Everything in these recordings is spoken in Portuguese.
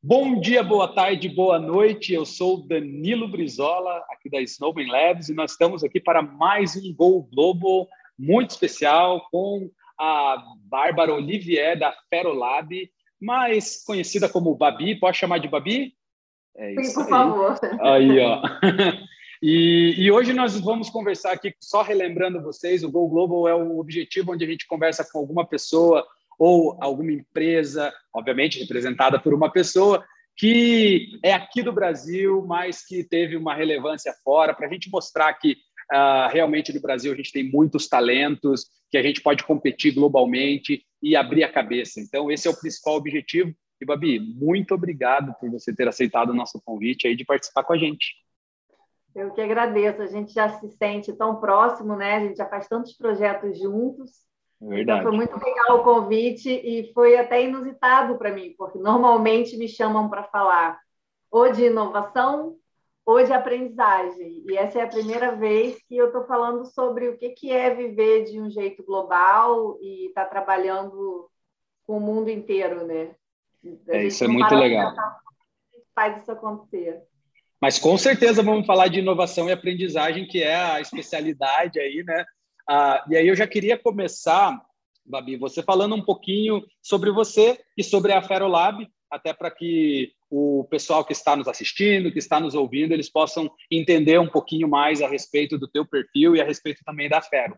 Bom dia, boa tarde, boa noite. Eu sou Danilo Brizola, aqui da Snowman Labs, e nós estamos aqui para mais um Go Global muito especial com a Bárbara Olivier da Ferolab, mais conhecida como Babi. Pode chamar de Babi? É isso Sim, por aí. favor. Aí, ó. E, e, hoje nós vamos conversar aqui, só relembrando vocês, o Go Global é um objetivo onde a gente conversa com alguma pessoa ou alguma empresa, obviamente representada por uma pessoa, que é aqui do Brasil, mas que teve uma relevância fora, para a gente mostrar que uh, realmente no Brasil a gente tem muitos talentos, que a gente pode competir globalmente e abrir a cabeça. Então, esse é o principal objetivo. E, Babi, muito obrigado por você ter aceitado o nosso convite aí de participar com a gente. Eu que agradeço. A gente já se sente tão próximo, né? A gente já faz tantos projetos juntos. Verdade. Então foi muito legal o convite e foi até inusitado para mim, porque normalmente me chamam para falar ou de inovação ou de aprendizagem. E essa é a primeira vez que eu estou falando sobre o que, que é viver de um jeito global e estar tá trabalhando com o mundo inteiro, né? É, isso é muito legal. Faz isso acontecer. Mas com certeza vamos falar de inovação e aprendizagem, que é a especialidade aí, né? Ah, e aí eu já queria começar, Babi, você falando um pouquinho sobre você e sobre a Ferolab, até para que o pessoal que está nos assistindo, que está nos ouvindo, eles possam entender um pouquinho mais a respeito do teu perfil e a respeito também da Fero.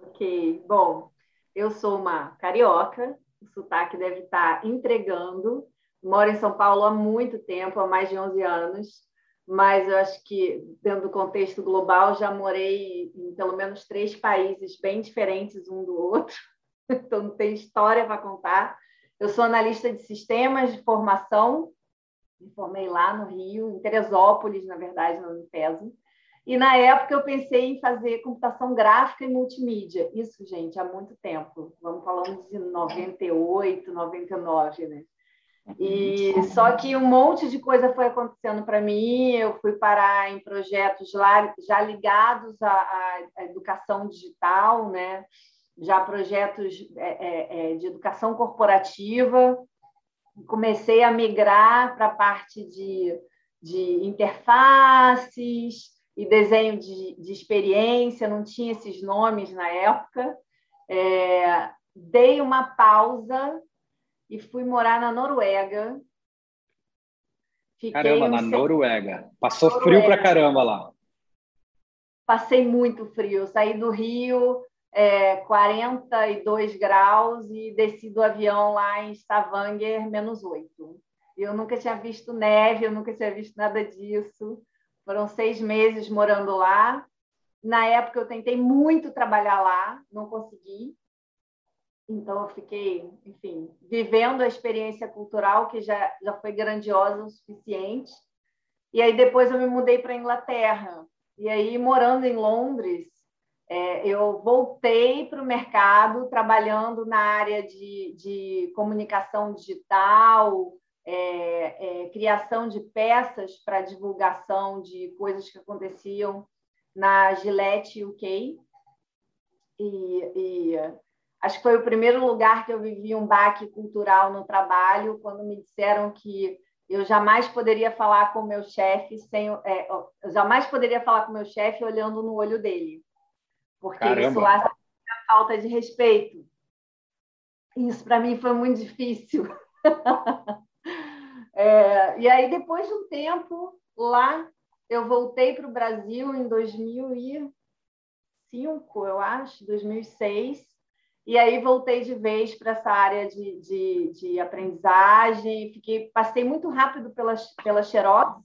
Ok, bom, eu sou uma carioca, o sotaque deve estar entregando, moro em São Paulo há muito tempo, há mais de 11 anos, mas eu acho que, dentro do contexto global, já morei em pelo menos três países bem diferentes um do outro, então não tem história para contar. Eu sou analista de sistemas de formação, me formei lá no Rio, em Teresópolis, na verdade, na Unifesm. E na época eu pensei em fazer computação gráfica e multimídia. Isso, gente, há muito tempo. Vamos falando de 98, 99, né? E só que um monte de coisa foi acontecendo para mim. Eu fui parar em projetos lá, já ligados à, à educação digital, né? já projetos é, é, é, de educação corporativa. Comecei a migrar para a parte de, de interfaces e desenho de, de experiência, não tinha esses nomes na época. É, dei uma pausa e fui morar na Noruega. Fiquei caramba, na Noruega. Passou Noruega. frio pra caramba lá. Passei muito frio. Saí do Rio, é, 42 graus, e desci do avião lá em Stavanger, menos 8. Eu nunca tinha visto neve, eu nunca tinha visto nada disso. Foram seis meses morando lá. Na época, eu tentei muito trabalhar lá, não consegui. Então, eu fiquei, enfim, vivendo a experiência cultural, que já, já foi grandiosa o suficiente. E aí, depois, eu me mudei para a Inglaterra. E aí, morando em Londres, é, eu voltei para o mercado, trabalhando na área de, de comunicação digital, é, é, criação de peças para divulgação de coisas que aconteciam na Gillette UK. E, e Acho que foi o primeiro lugar que eu vivi um baque cultural no trabalho, quando me disseram que eu jamais poderia falar com meu chefe sem é, eu jamais poderia falar com meu chefe olhando no olho dele. Porque Caramba. isso lá falta de respeito. Isso para mim foi muito difícil. É, e aí depois de um tempo lá eu voltei para o Brasil em 2005 eu acho 2006 e aí voltei de vez para essa área de, de, de, aprendizagem. Fiquei, passei muito rápido pela, pela Xerox.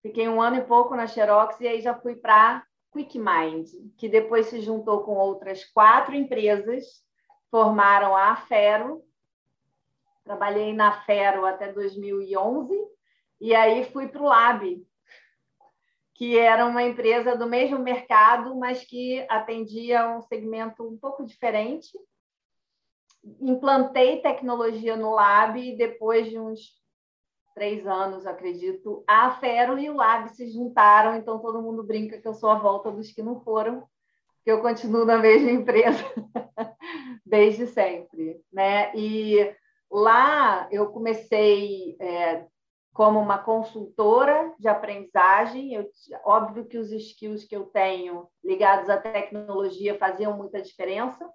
Fiquei um ano e pouco na Xerox e aí já fui para QuickMind, que depois se juntou com outras quatro empresas, formaram a Afero. Trabalhei na Afero até 2011 e aí fui para o Lab, que era uma empresa do mesmo mercado, mas que atendia um segmento um pouco diferente. Implantei tecnologia no Lab e depois de uns três anos, acredito, a Fero e o Lab se juntaram, então todo mundo brinca que eu sou a volta dos que não foram, que eu continuo na mesma empresa desde sempre, né? E Lá eu comecei é, como uma consultora de aprendizagem. Eu, óbvio que os skills que eu tenho ligados à tecnologia faziam muita diferença,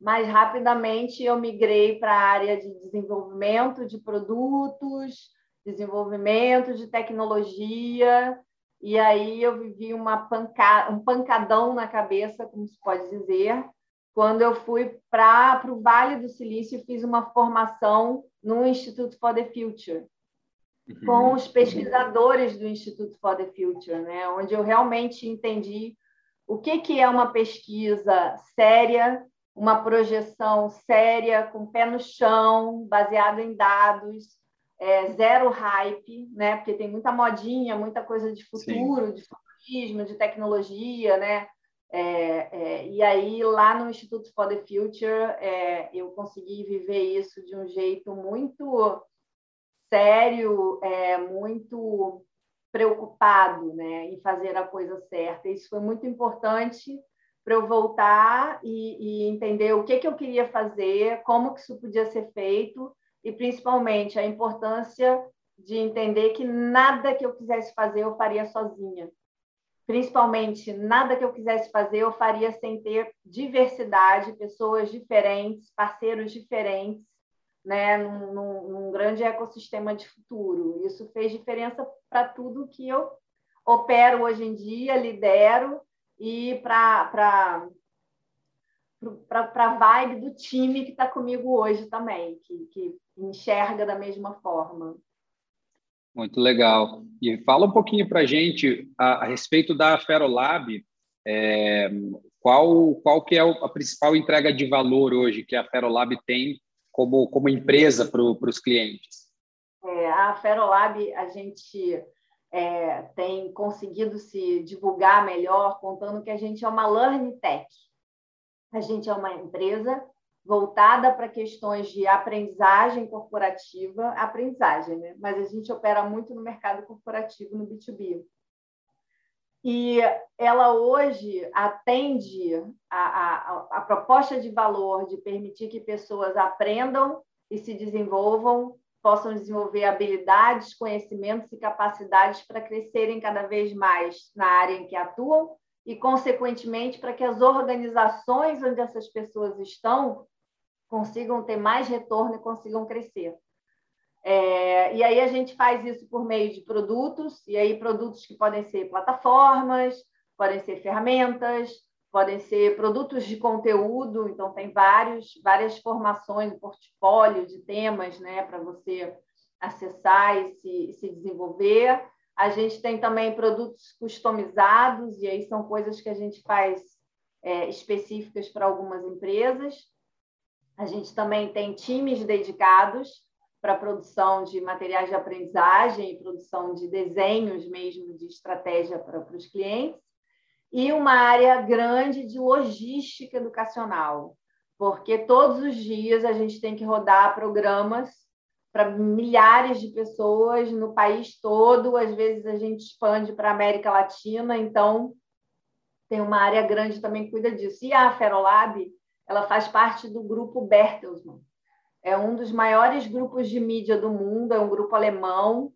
mas rapidamente eu migrei para a área de desenvolvimento de produtos, desenvolvimento de tecnologia, e aí eu vivi uma panca... um pancadão na cabeça, como se pode dizer, quando eu fui para o Vale do Silício e fiz uma formação no Instituto for the Future, uhum. com os pesquisadores do Instituto for the Future, né? onde eu realmente entendi o que, que é uma pesquisa séria, uma projeção séria, com pé no chão, baseado em dados, é, zero hype, né? porque tem muita modinha, muita coisa de futuro, Sim. de futurismo, de tecnologia, né? É, é, e aí, lá no Instituto for the Future, é, eu consegui viver isso de um jeito muito sério, é, muito preocupado né, em fazer a coisa certa. Isso foi muito importante para eu voltar e, e, entender o que, que eu queria fazer, como que isso podia ser feito e, principalmente, a importância de entender que nada que eu quisesse fazer eu faria sozinha principalmente nada que eu quisesse fazer eu faria sem ter diversidade, pessoas diferentes, parceiros diferentes, né, num, num, grande ecossistema de futuro. Isso fez diferença para tudo que eu opero hoje em dia, lidero e para para a vibe do time que está comigo hoje também, que, que enxerga da mesma forma. Muito legal. E fala um pouquinho para a gente a, respeito da Ferolab, é, qual, qual que é a principal entrega de valor hoje que a Ferolab tem como, como empresa para os clientes? É, a Ferolab, a gente é, tem conseguido se divulgar melhor, contando que a gente é uma Learning Tech. A gente é uma empresa voltada para questões de aprendizagem corporativa, aprendizagem, né? mas a gente opera muito no mercado corporativo, no B2B. E ela hoje atende a, a, a proposta de valor de permitir que pessoas aprendam e se desenvolvam, possam desenvolver habilidades, conhecimentos e capacidades para crescerem cada vez mais na área em que atuam e, consequentemente, para que as organizações onde essas pessoas estão consigam ter mais retorno e consigam crescer. É, e aí a gente faz isso por meio de produtos, e aí produtos que podem ser plataformas, podem ser ferramentas, podem ser produtos de conteúdo, então tem vários, várias formações, portfólio de temas né, para você acessar e se, se desenvolver. A gente tem também produtos customizados, e aí são coisas que a gente faz é, específicas para algumas empresas. A gente também tem times dedicados para produção de materiais de aprendizagem e produção de desenhos mesmo de estratégia para, para os clientes. E uma área grande de logística educacional, porque todos os dias a gente tem que rodar programas para milhares de pessoas no país todo, às vezes a gente expande para a América Latina, então tem uma área grande também que cuida disso. E a Ferolab ela faz parte do grupo Bertelsmann. É um dos maiores grupos de mídia do mundo, é um grupo alemão.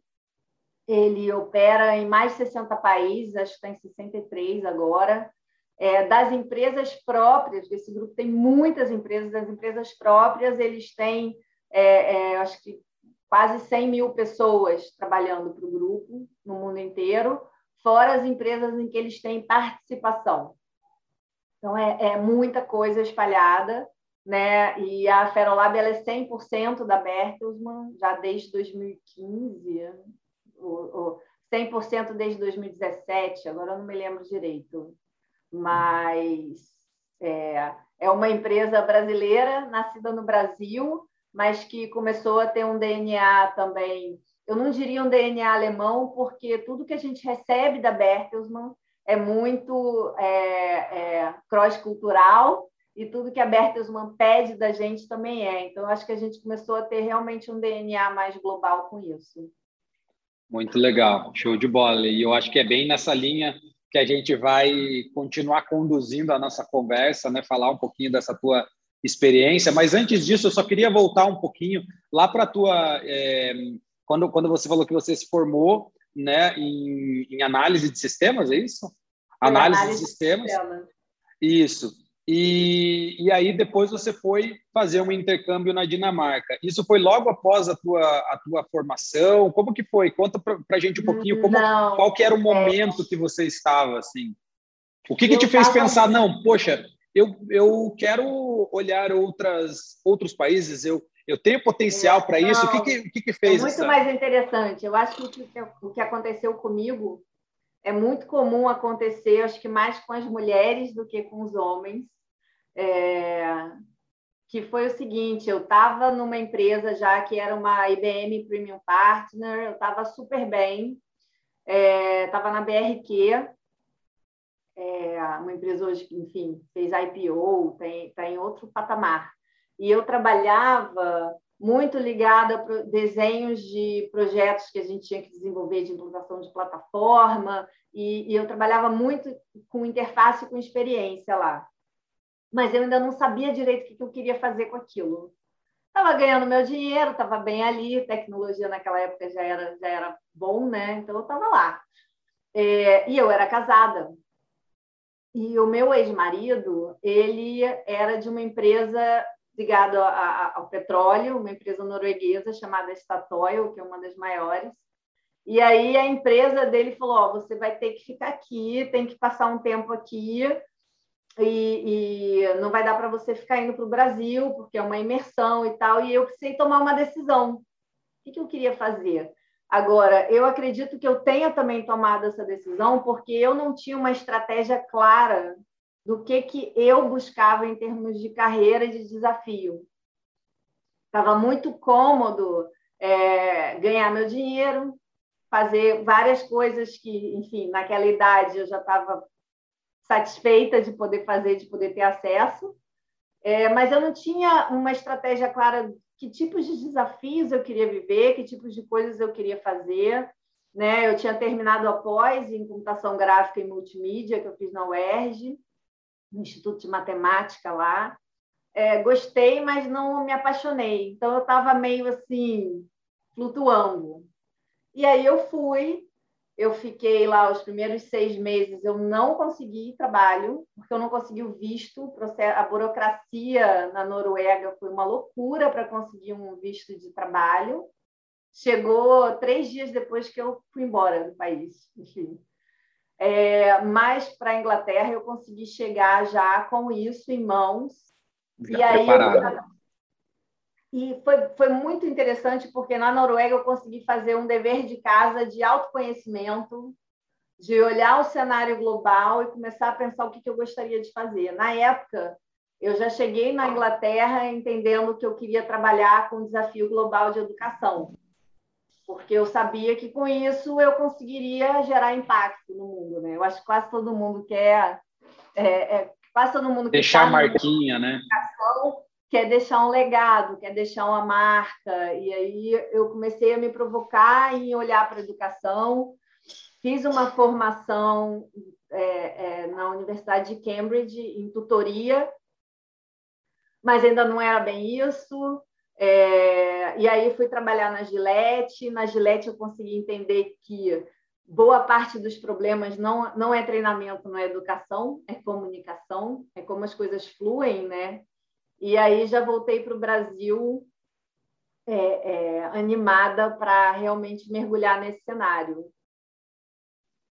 Ele opera em mais de 60 países, acho que está em 63 agora. É, das empresas próprias, esse grupo tem muitas empresas, das empresas próprias, eles têm, é, é, acho que quase 100 mil pessoas trabalhando para o grupo no mundo inteiro, fora as empresas em que eles têm participação. Então, é, é muita coisa espalhada, né? E a Ferolab ela é 100% da Bertelsmann, já desde 2015, ou, 100% desde 2017, agora eu não me lembro direito. Mas é, é uma empresa brasileira, nascida no Brasil, mas que começou a ter um DNA também eu não diria um DNA alemão, porque tudo que a gente recebe da Bertelsmann é muito é, é, cross-cultural e tudo que a Bertelsmann pede da gente também é. Então, acho que a gente começou a ter realmente um DNA mais global com isso. Muito legal, show de bola. E eu acho que é bem nessa linha que a gente vai continuar conduzindo a nossa conversa, né? Falar um pouquinho dessa tua experiência. Mas antes disso, eu só queria voltar um pouquinho lá para a tua. É, quando, quando você falou que você se formou né, em, em análise de sistemas, é isso? Análise, análise de sistemas. De isso. E, e aí depois você foi fazer um intercâmbio na Dinamarca. Isso foi logo após a tua, a tua formação? Como que foi? Conta para a gente um pouquinho como, não, qual que era o é. momento é. que você estava assim. O que, que te fez pensar, não, poxa, eu, eu quero olhar outras, outros países, eu, eu tenho potencial é, para isso. O que, que, que, que fez? É muito essa... mais interessante. Eu acho que o, que o que aconteceu comigo é muito comum acontecer, acho que mais com as mulheres do que com os homens. É, que foi o seguinte: eu estava numa empresa já que era uma IBM Premium Partner, eu estava super bem, estava é, na BRQ, é, uma empresa hoje que, enfim, fez IPO, está em outro patamar. E eu trabalhava muito ligada a desenhos de projetos que a gente tinha que desenvolver de implantação de plataforma, e, e eu trabalhava muito com interface com experiência lá mas eu ainda não sabia direito o que eu queria fazer com aquilo. Estava ganhando meu dinheiro, estava bem ali, tecnologia naquela época já era, já era bom, né? Então eu estava lá. É, e eu era casada. E o meu ex-marido, ele era de uma empresa ligada ao petróleo, uma empresa norueguesa chamada Statoil, que é uma das maiores. E aí a empresa dele falou: oh, você vai ter que ficar aqui, tem que passar um tempo aqui, e, e não vai dar para você ficar indo para o Brasil, porque é uma imersão e tal, e eu precisei tomar uma decisão. O que, que eu queria fazer? Agora, eu acredito que eu tenha também tomado essa decisão porque eu não tinha uma estratégia clara do que, que eu buscava em termos de carreira de desafio. Estava muito cômodo é, ganhar meu dinheiro, fazer várias coisas que, enfim, naquela idade eu já estava satisfeita de poder fazer, de poder ter acesso, é, mas eu não tinha uma estratégia clara que tipos de desafios eu queria viver, que tipos de coisas eu queria fazer. Né? Eu tinha terminado após em computação gráfica e multimídia, que eu fiz na UERJ, no Instituto de Matemática lá. É, gostei, mas não me apaixonei. Então, eu estava meio assim, flutuando. E aí eu fui, eu fiquei lá os primeiros seis meses, eu não consegui trabalho, porque eu não consegui o visto. A burocracia na Noruega foi uma loucura para conseguir um visto de trabalho. Chegou três dias depois que eu fui embora do país, enfim. É, mas para a Inglaterra eu consegui chegar já com isso em mãos. Já e aí e foi, foi muito interessante porque na Noruega eu consegui fazer um dever de casa de autoconhecimento, de olhar o cenário global e começar a pensar o que, que eu gostaria de fazer. Na época, eu já cheguei na Inglaterra entendendo que eu queria trabalhar com o desafio global de educação, porque eu sabia que com isso eu conseguiria gerar impacto no mundo. Né? Eu acho que quase todo mundo quer. É, é, quase todo mundo Deixar a marquinha, né? quer deixar um legado, quer deixar uma marca. E aí eu comecei a me provocar em olhar para a educação. Fiz uma formação é, é, na Universidade de Cambridge em tutoria, mas ainda não era bem isso. É, e aí fui trabalhar na Gillette. Na Gillette eu consegui entender que boa parte dos problemas não, não é treinamento, não é educação, é comunicação, é como as coisas fluem, né? E aí já voltei para o Brasil é, é, animada para realmente mergulhar nesse cenário.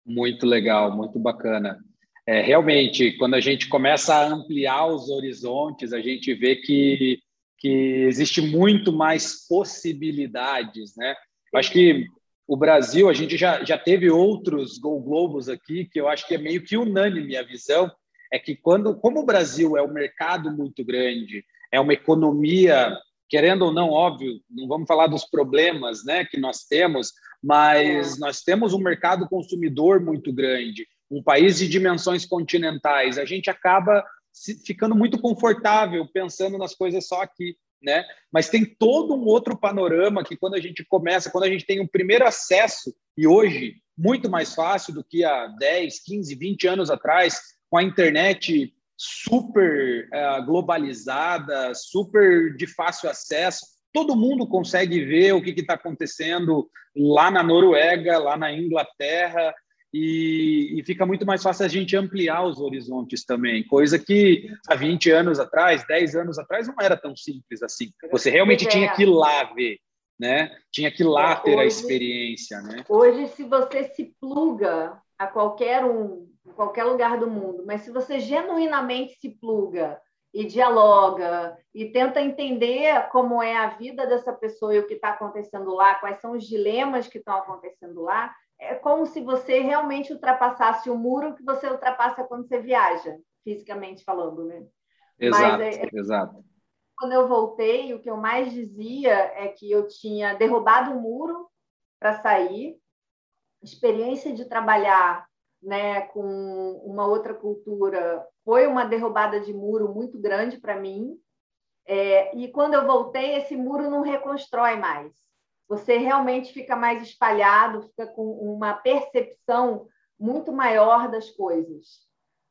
Muito legal, muito bacana. É, realmente, quando a gente começa a ampliar os horizontes, a gente vê que, que existe muito mais possibilidades, né? Acho que o Brasil, a gente já, já teve outros Gol Globos aqui, que eu acho que é meio que unânime a visão, é que quando, como o Brasil é um mercado muito grande, é uma economia, querendo ou não, óbvio, não vamos falar dos problemas, né, que nós temos, mas é. nós temos um mercado consumidor muito grande, um país de dimensões continentais, a gente acaba ficando muito confortável pensando nas coisas só aqui, né? Mas tem todo um outro panorama que quando a gente começa, quando a gente tem um primeiro acesso e hoje muito mais fácil do que há 10, 15, 20 anos atrás, com a internet super uh, globalizada, super de fácil acesso. Todo mundo consegue ver o que está acontecendo lá na Noruega, lá na Inglaterra, e, e, fica muito mais fácil a gente ampliar os horizontes também, coisa que há 20 anos atrás, 10 anos atrás, não era tão simples assim. Você realmente tinha que ir lá ver, né? Tinha que ir lá ter hoje, a experiência, né? Hoje, se você se pluga a qualquer um, em qualquer lugar do mundo, mas se você genuinamente se pluga e dialoga e tenta entender como é a vida dessa pessoa e o que está acontecendo lá, quais são os dilemas que estão acontecendo lá, é como se você realmente ultrapassasse o muro que você ultrapassa quando você viaja, fisicamente falando, né? Exato, é, exato. Quando eu voltei, o que eu mais dizia é que eu tinha derrubado o muro para sair, experiência de trabalhar né, com uma outra cultura foi uma derrubada de muro muito grande para mim. É, e quando eu voltei, esse muro não reconstrói mais você realmente fica mais espalhado, fica com uma percepção muito maior das coisas,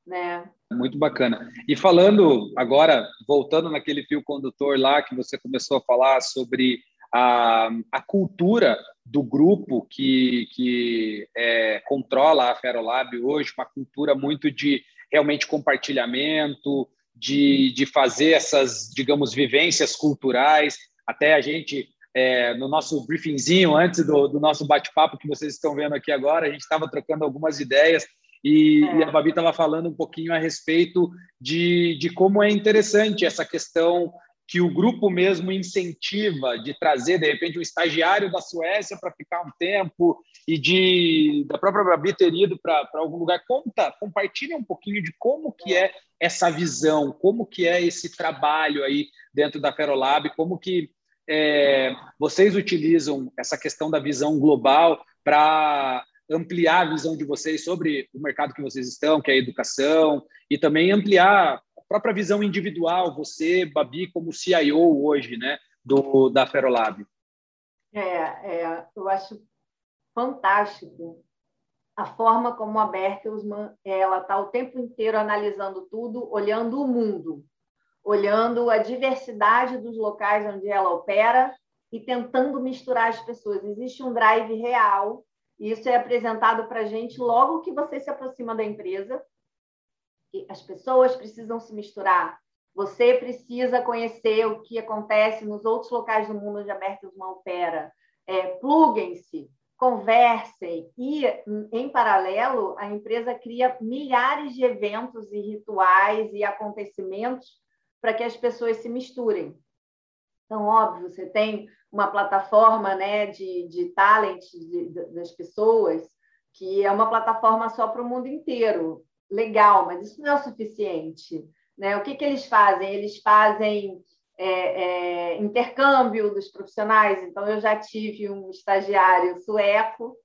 né? Muito bacana. E falando agora, voltando naquele fio condutor lá que você começou a falar sobre a, a cultura do grupo que, que é, controla a Ferolab hoje, uma cultura muito de realmente compartilhamento, de, de fazer essas, digamos, vivências culturais. Até a gente é, no nosso briefingzinho, antes do, do nosso bate-papo que vocês estão vendo aqui agora, a gente estava trocando algumas ideias e, é. e a Babi estava falando um pouquinho a respeito de, de como é interessante essa questão que o grupo mesmo incentiva de trazer, de repente, um estagiário da Suécia para ficar um tempo e de da própria Babi ter ido para algum lugar. Conta, compartilha um pouquinho de como que é essa visão, como que é esse trabalho aí dentro da Ferolab, como que é, vocês utilizam essa questão da visão global para ampliar a visão de vocês sobre o mercado que vocês estão, que é a educação, e também ampliar a própria visão individual, você, Babi, como CIO hoje, né, do, da Ferolab? É, é, eu acho fantástico a forma como a Bertelsmann ela está o tempo inteiro analisando tudo, olhando o mundo olhando a diversidade dos locais onde ela opera e tentando misturar as pessoas. Existe um drive real, e isso é apresentado para a gente logo que você se aproxima da empresa. as pessoas precisam se misturar. Você precisa conhecer o que acontece nos outros locais do mundo onde a Bertelsmann opera. É, pluguem-se, conversem e, em paralelo, a empresa cria milhares de eventos e rituais e acontecimentos para que as pessoas se misturem. Então, óbvio, você tem uma plataforma né, de, de talent de, de, das pessoas, que é uma plataforma só para o mundo inteiro. Legal, mas isso não é o suficiente. Né? O que, que eles fazem? Eles fazem é, é, intercâmbio dos profissionais. Então, eu já tive um estagiário sueco,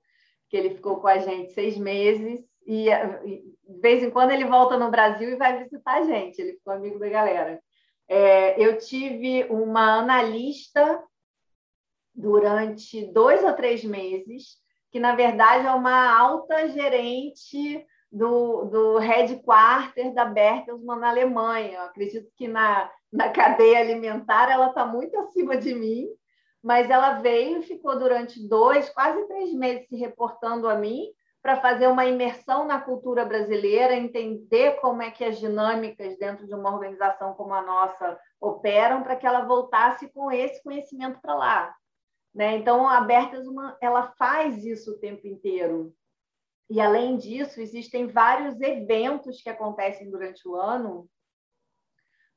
que ele ficou com a gente seis meses, e, de vez em quando ele volta no Brasil e vai visitar a gente. Ele ficou amigo da galera. É, eu tive uma analista durante dois ou três meses, que na verdade é uma alta gerente do, do headquarter da Bertelsmann na Alemanha. Eu acredito que na, na cadeia alimentar ela está muito acima de mim, mas ela veio e ficou durante dois, quase três meses se reportando a mim para fazer uma imersão na cultura brasileira, entender como é que as dinâmicas dentro de uma organização como a nossa operam, para que ela voltasse com esse conhecimento para lá. Né? Então, a Bertelsmann ela faz isso o tempo inteiro. E, além disso, existem vários eventos que acontecem durante o ano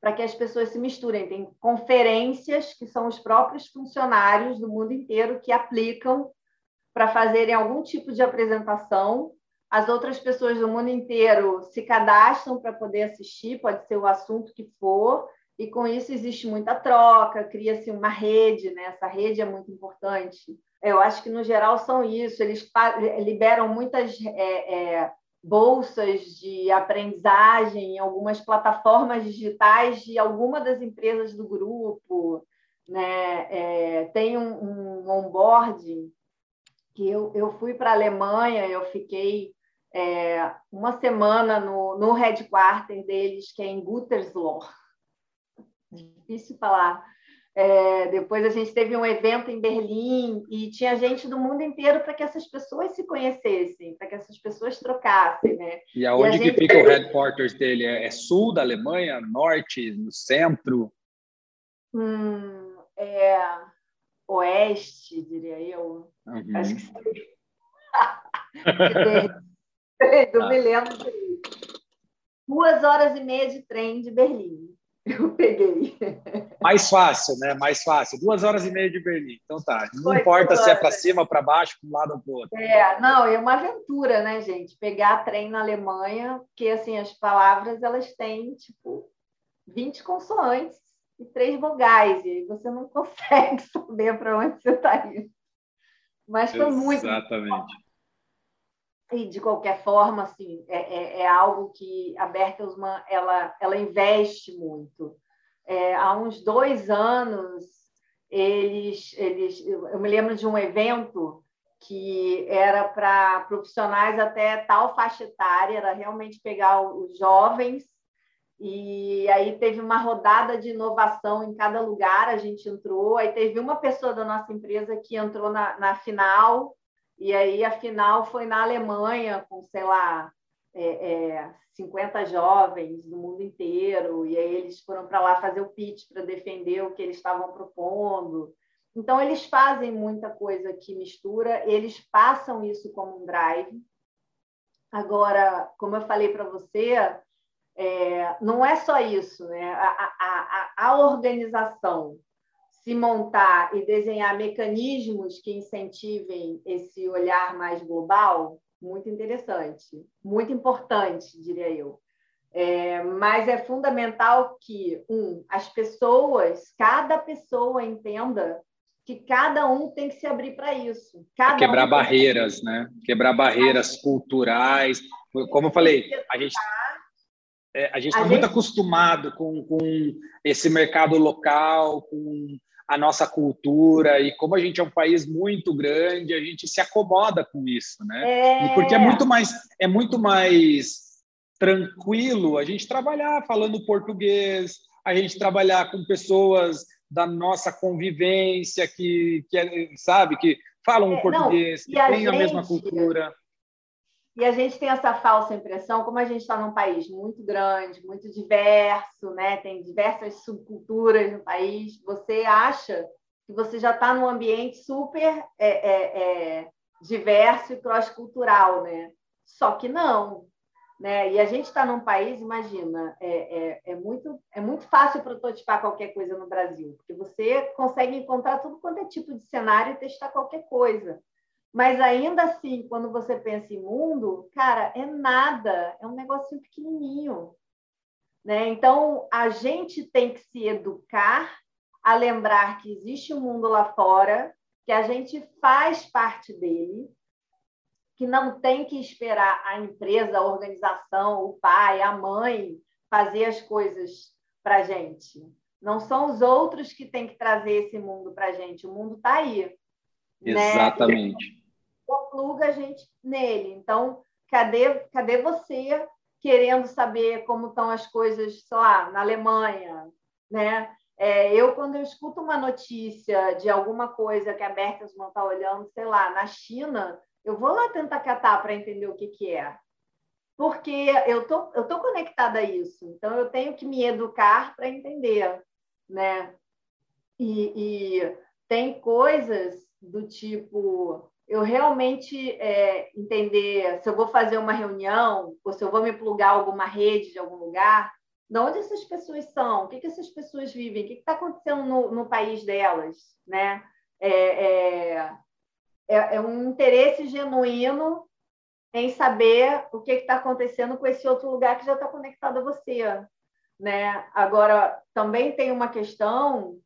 para que as pessoas se misturem. Tem conferências que são os próprios funcionários do mundo inteiro que aplicam para fazerem algum tipo de apresentação. As outras pessoas do mundo inteiro se cadastram para poder assistir, pode ser o assunto que for, e com isso existe muita troca, cria-se uma rede, né? essa rede é muito importante. Eu acho que, no geral, são isso. Eles liberam muitas é, é, bolsas de aprendizagem em algumas plataformas digitais de alguma das empresas do grupo. Né? É, tem um, um onboarding que eu, eu fui para a Alemanha, eu fiquei é, uma semana no, no headquarter deles, que é em Gütersloh. Difícil falar. É, depois a gente teve um evento em Berlim e tinha gente do mundo inteiro para que essas pessoas se conhecessem, para que essas pessoas trocassem, né? E aonde e que fica o headquarters dele? É, é, sul da Alemanha, norte, no centro? Hum, é oeste, diria eu. Uhum. Acho que sim. Não me lembro. Duas horas e meia de trem de Berlim. Eu peguei. Mais fácil, né? Mais fácil. Duas horas e meia de Berlim. Então tá. Não Foi importa se é para cima, para baixo, para um lado ou para o outro. É, não, é uma aventura, né, gente? Pegar trem na Alemanha, porque assim, as palavras elas têm, tipo, 20 consoantes e três vogais, e você não consegue saber para onde você está indo. Mas foi muito. Exatamente e de qualquer forma assim é, é, é, algo que a Bertelsmann ela ela investe muito é, há uns dois anos eles eles eu me lembro de um evento que era para profissionais até tal faixa etária era realmente pegar os jovens e aí teve uma rodada de inovação em cada lugar a gente entrou aí teve uma pessoa da nossa empresa que entrou na, na final e aí a final foi na Alemanha, com, sei lá, é, é, 50 jovens do mundo inteiro, e aí eles foram para lá fazer o pitch para defender o que eles estavam propondo. Então, eles fazem muita coisa que mistura, eles passam isso como um drive. Agora, como eu falei para você, é, não é só isso, né? a, a, a, a organização se montar e desenhar mecanismos que incentivem esse olhar mais global, muito interessante, muito importante, diria eu. É, mas é fundamental que, um, as pessoas, cada pessoa entenda que cada um tem que se abrir para isso. Cada Quebrar um barreiras, né? Quebrar barreiras culturais. Como eu falei, a gente é, a gente está muito acostumado com, com esse mercado local, com a nossa cultura e como a gente é um país muito grande, a gente se acomoda com isso, né? É... E porque é muito mais é muito mais tranquilo a gente trabalhar falando português, a gente trabalhar com pessoas da nossa convivência que, que é, sabe que falam é, português, não, que têm a, a mesma cultura. E a gente tem essa falsa impressão, como a gente está num país muito grande, muito diverso, né? tem diversas subculturas no país, você acha que você já está num ambiente super é, é, é, diverso e cross-cultural, né? Só que não. Né? E a gente está num país, imagina, é, é, é, muito, é muito fácil prototipar qualquer coisa no Brasil, porque você consegue encontrar tudo quanto é tipo de cenário e testar qualquer coisa. Mas ainda assim, quando você pensa em mundo, cara, é nada, é um negocinho pequenininho. Né? Então, a gente tem que se educar a lembrar que existe um mundo lá fora, que a gente faz parte dele, que não tem que esperar a empresa, a organização, o pai, a mãe fazer as coisas para a gente. Não são os outros que têm que trazer esse mundo para a gente. O mundo está aí. Né? Exatamente. Né? Pluga a gente nele. Então, cadê, cadê você querendo saber como estão as coisas, sei lá, na Alemanha, né? É, eu, quando eu escuto uma notícia de alguma coisa que a Bertelsmann está olhando, sei lá, na China, eu vou lá tentar catar para entender o que, que é. Porque eu tô, eu tô conectada a isso. Então, eu tenho que me educar para entender, né? E, e tem coisas do tipo eu realmente é, entender se eu vou fazer uma reunião ou se eu vou me plugar alguma rede de algum lugar, de onde essas pessoas são, o que, que essas pessoas vivem, o que está acontecendo no, no, país delas, né? É, é, é, é, um interesse genuíno em saber o que está acontecendo com esse outro lugar que já está conectado a você, né? Agora, também tem uma questão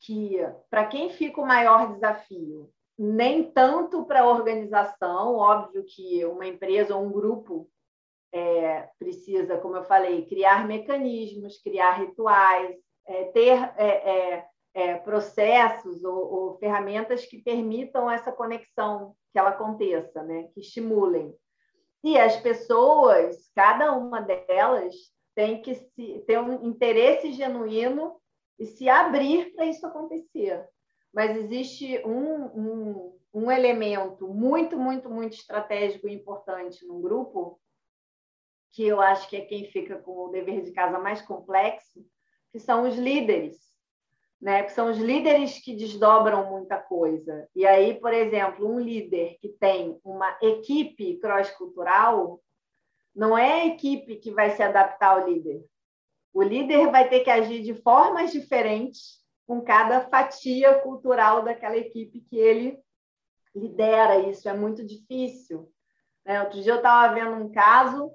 que, para quem fica o maior desafio, nem tanto para a organização, óbvio que uma empresa ou um grupo é, precisa, como eu falei, criar mecanismos, criar rituais, é, ter é, é, é processos ou, ou, ferramentas que permitam essa conexão, que ela aconteça, né? que estimulem. E as pessoas, cada uma delas, tem que se, ter um interesse genuíno e se abrir para isso acontecer. Mas existe um, um, um elemento muito, muito, muito estratégico e importante num grupo, que eu acho que é quem fica com o dever de casa mais complexo, que são os líderes, né? Que são os líderes que desdobram muita coisa. E aí, por exemplo, um líder que tem uma equipe cross-cultural, não é a equipe que vai se adaptar ao líder. O líder vai ter que agir de formas diferentes com cada fatia cultural daquela equipe que ele lidera. Isso é muito difícil. Né? Outro dia eu estava vendo um caso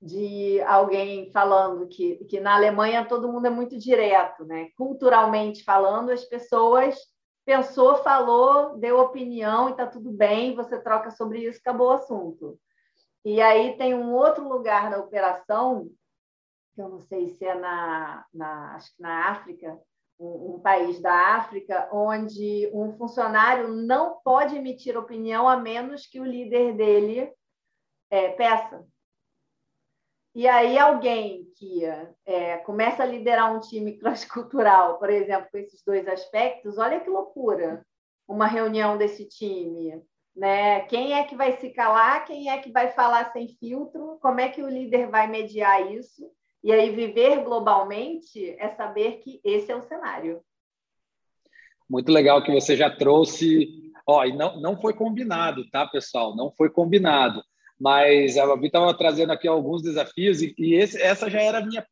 de alguém falando que, que na Alemanha todo mundo é muito direto, né? Culturalmente falando, as pessoas pensou, falou, deu opinião e está tudo bem, você troca sobre isso, acabou o assunto. E aí tem um outro lugar na operação, que eu não sei se é na, na acho que na África, um, um país da África, onde um funcionário não pode emitir opinião a menos que o líder dele é, peça. E aí alguém que é, começa a liderar um time cross-cultural, por exemplo, com esses dois aspectos, olha que loucura uma reunião desse time. Né? Quem é que vai se calar? Quem é que vai falar sem filtro? Como é que o líder vai mediar isso? E aí, viver globalmente é saber que esse é o cenário. Muito legal que você já trouxe. Ó, e não, não foi combinado, tá, pessoal? Não foi combinado mas a Babi estava trazendo aqui alguns desafios e, e esse, essa já era a minha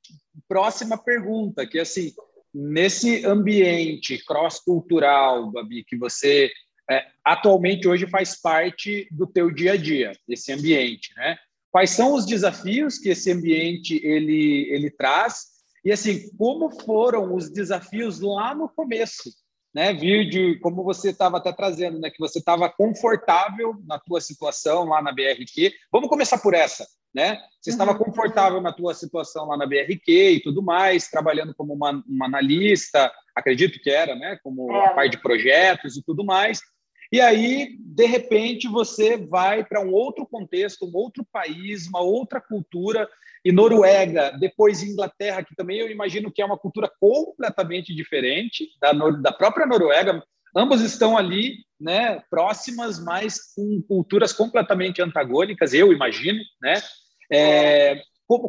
próxima pergunta, que assim, nesse ambiente cross-cultural, Babi, que você é, atualmente hoje faz parte do teu dia a dia, esse ambiente, né? Quais são os desafios que esse ambiente ele, ele traz e assim, como foram os desafios lá no começo? né, vídeo, como você estava até trazendo, né, que você estava confortável na tua situação lá na BRQ. Vamos começar por essa, né? Você uhum. estava confortável na tua situação lá na BRQ e tudo mais, trabalhando como uma, uma analista, acredito que era, né, como é. parte de projetos e tudo mais. E aí, de repente, você vai para um outro contexto, um outro país, uma outra cultura, e Noruega, depois Inglaterra, que também eu imagino que é uma cultura completamente diferente da, da própria Noruega. Ambos estão ali, né, próximas, mas com culturas completamente antagônicas, eu imagino, né? É,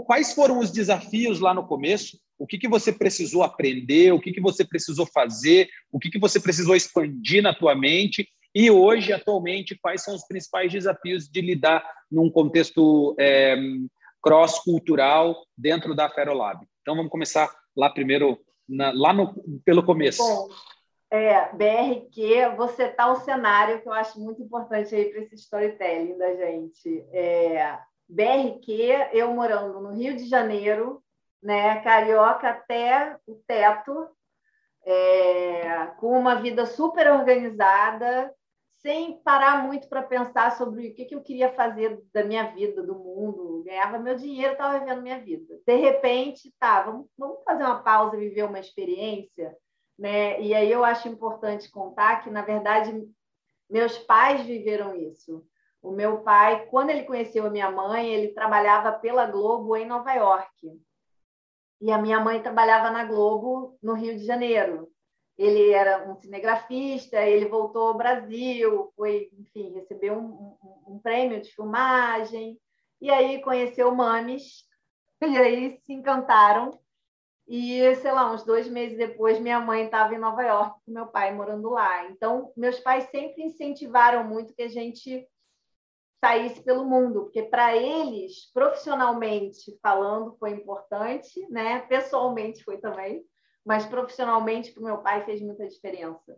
quais foram os desafios lá no começo? O que, que você precisou aprender? O que, que você precisou fazer? O que, que você precisou expandir na tua mente? E hoje, atualmente, quais são os principais desafios de lidar num contexto é, cross-cultural dentro da Ferolab? Então, vamos começar lá primeiro, na, lá no, pelo começo. Bom, é, BRQ, você tá o cenário que eu acho muito importante aí para esse storytelling da gente. É, BRQ, eu morando no Rio de Janeiro, né, carioca até o teto, é, com uma vida super organizada, sem parar muito para pensar sobre o que, que eu queria fazer da minha vida, do mundo. Ganhava meu dinheiro, estava vivendo minha vida. De repente, tá, vamos, vamos fazer uma pausa, viver uma experiência. Né? E aí eu acho importante contar que, na verdade, meus pais viveram isso. O meu pai, quando ele conheceu a minha mãe, ele trabalhava pela Globo em Nova York. E a minha mãe trabalhava na Globo no Rio de Janeiro ele era um cinegrafista, ele voltou ao Brasil, foi, enfim, recebeu um, um, um prêmio de filmagem, e aí conheceu Mames, e aí se encantaram. E, sei lá, uns dois meses depois, minha mãe estava em Nova York com meu pai morando lá. Então, meus pais sempre incentivaram muito que a gente saísse pelo mundo, porque para eles, profissionalmente falando, foi importante, né? Pessoalmente foi também mas profissionalmente para o meu pai fez muita diferença.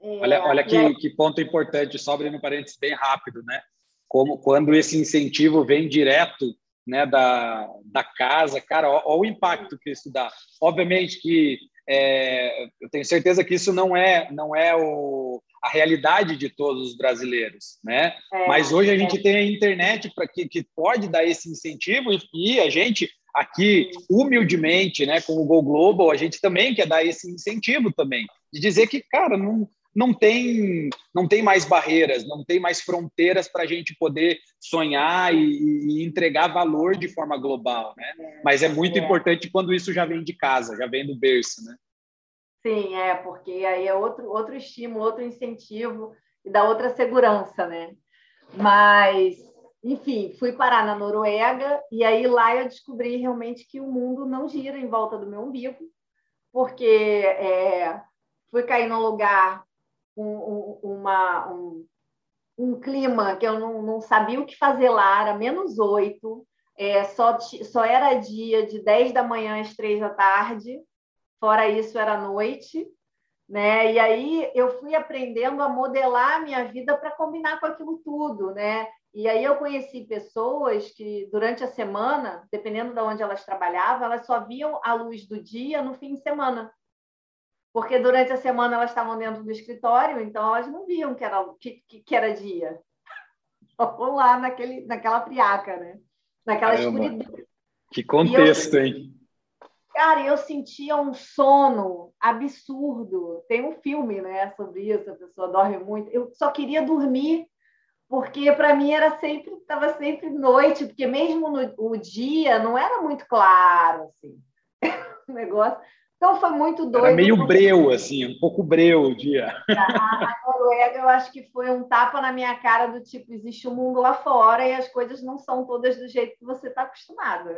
É, olha, olha que, aí... que ponto importante, só abrindo parênteses bem rápido, né? Como quando esse incentivo vem direto né, da, da casa, cara, olha o impacto que isso dá. Obviamente que é, eu tenho certeza que isso não é não é o, a realidade de todos os brasileiros, né? É, Mas hoje a gente é. tem a internet para que, que pode dar esse incentivo e, e a gente aqui, humildemente, né, com o Go Global, a gente também quer dar esse incentivo também, de dizer que, cara, não, não tem, não tem mais barreiras, não tem mais fronteiras para a gente poder sonhar e, e, entregar valor de forma global, né? Mas é muito é. importante quando isso já vem de casa, já vem do berço, né? Sim, é, porque aí é outro, outro estímulo, outro incentivo e dá outra segurança, né? Mas, enfim, fui parar na Noruega e aí lá eu descobri realmente que o mundo não gira em volta do meu umbigo, porque é, fui cair num lugar um, uma, um, um, clima que eu não, não, sabia o que fazer lá, era menos oito, é, só, só era dia de 10 da manhã às três da tarde, fora isso era noite, né? E aí eu fui aprendendo a modelar a minha vida para combinar com aquilo tudo, né? E aí eu conheci pessoas que durante a semana, dependendo de onde elas trabalhavam, elas só viam a luz do dia no fim de semana porque durante a semana elas estavam dentro do escritório, então elas não viam que era, que, que era dia. Estavam lá naquele, naquela friaca, né? Naquela Caramba. escuridão. Que contexto, eu, hein? Cara, eu sentia um sono absurdo. Tem um filme né, sobre isso, a pessoa dorme muito. Eu só queria dormir, porque para mim era sempre, estava sempre noite, porque mesmo no o dia não era muito claro, assim. o negócio. Então foi muito doido. Era meio breu, assim, um pouco breu o dia. A Noruega, eu acho que foi um tapa na minha cara do tipo, existe um mundo lá fora e as coisas não são todas do jeito que você está acostumado.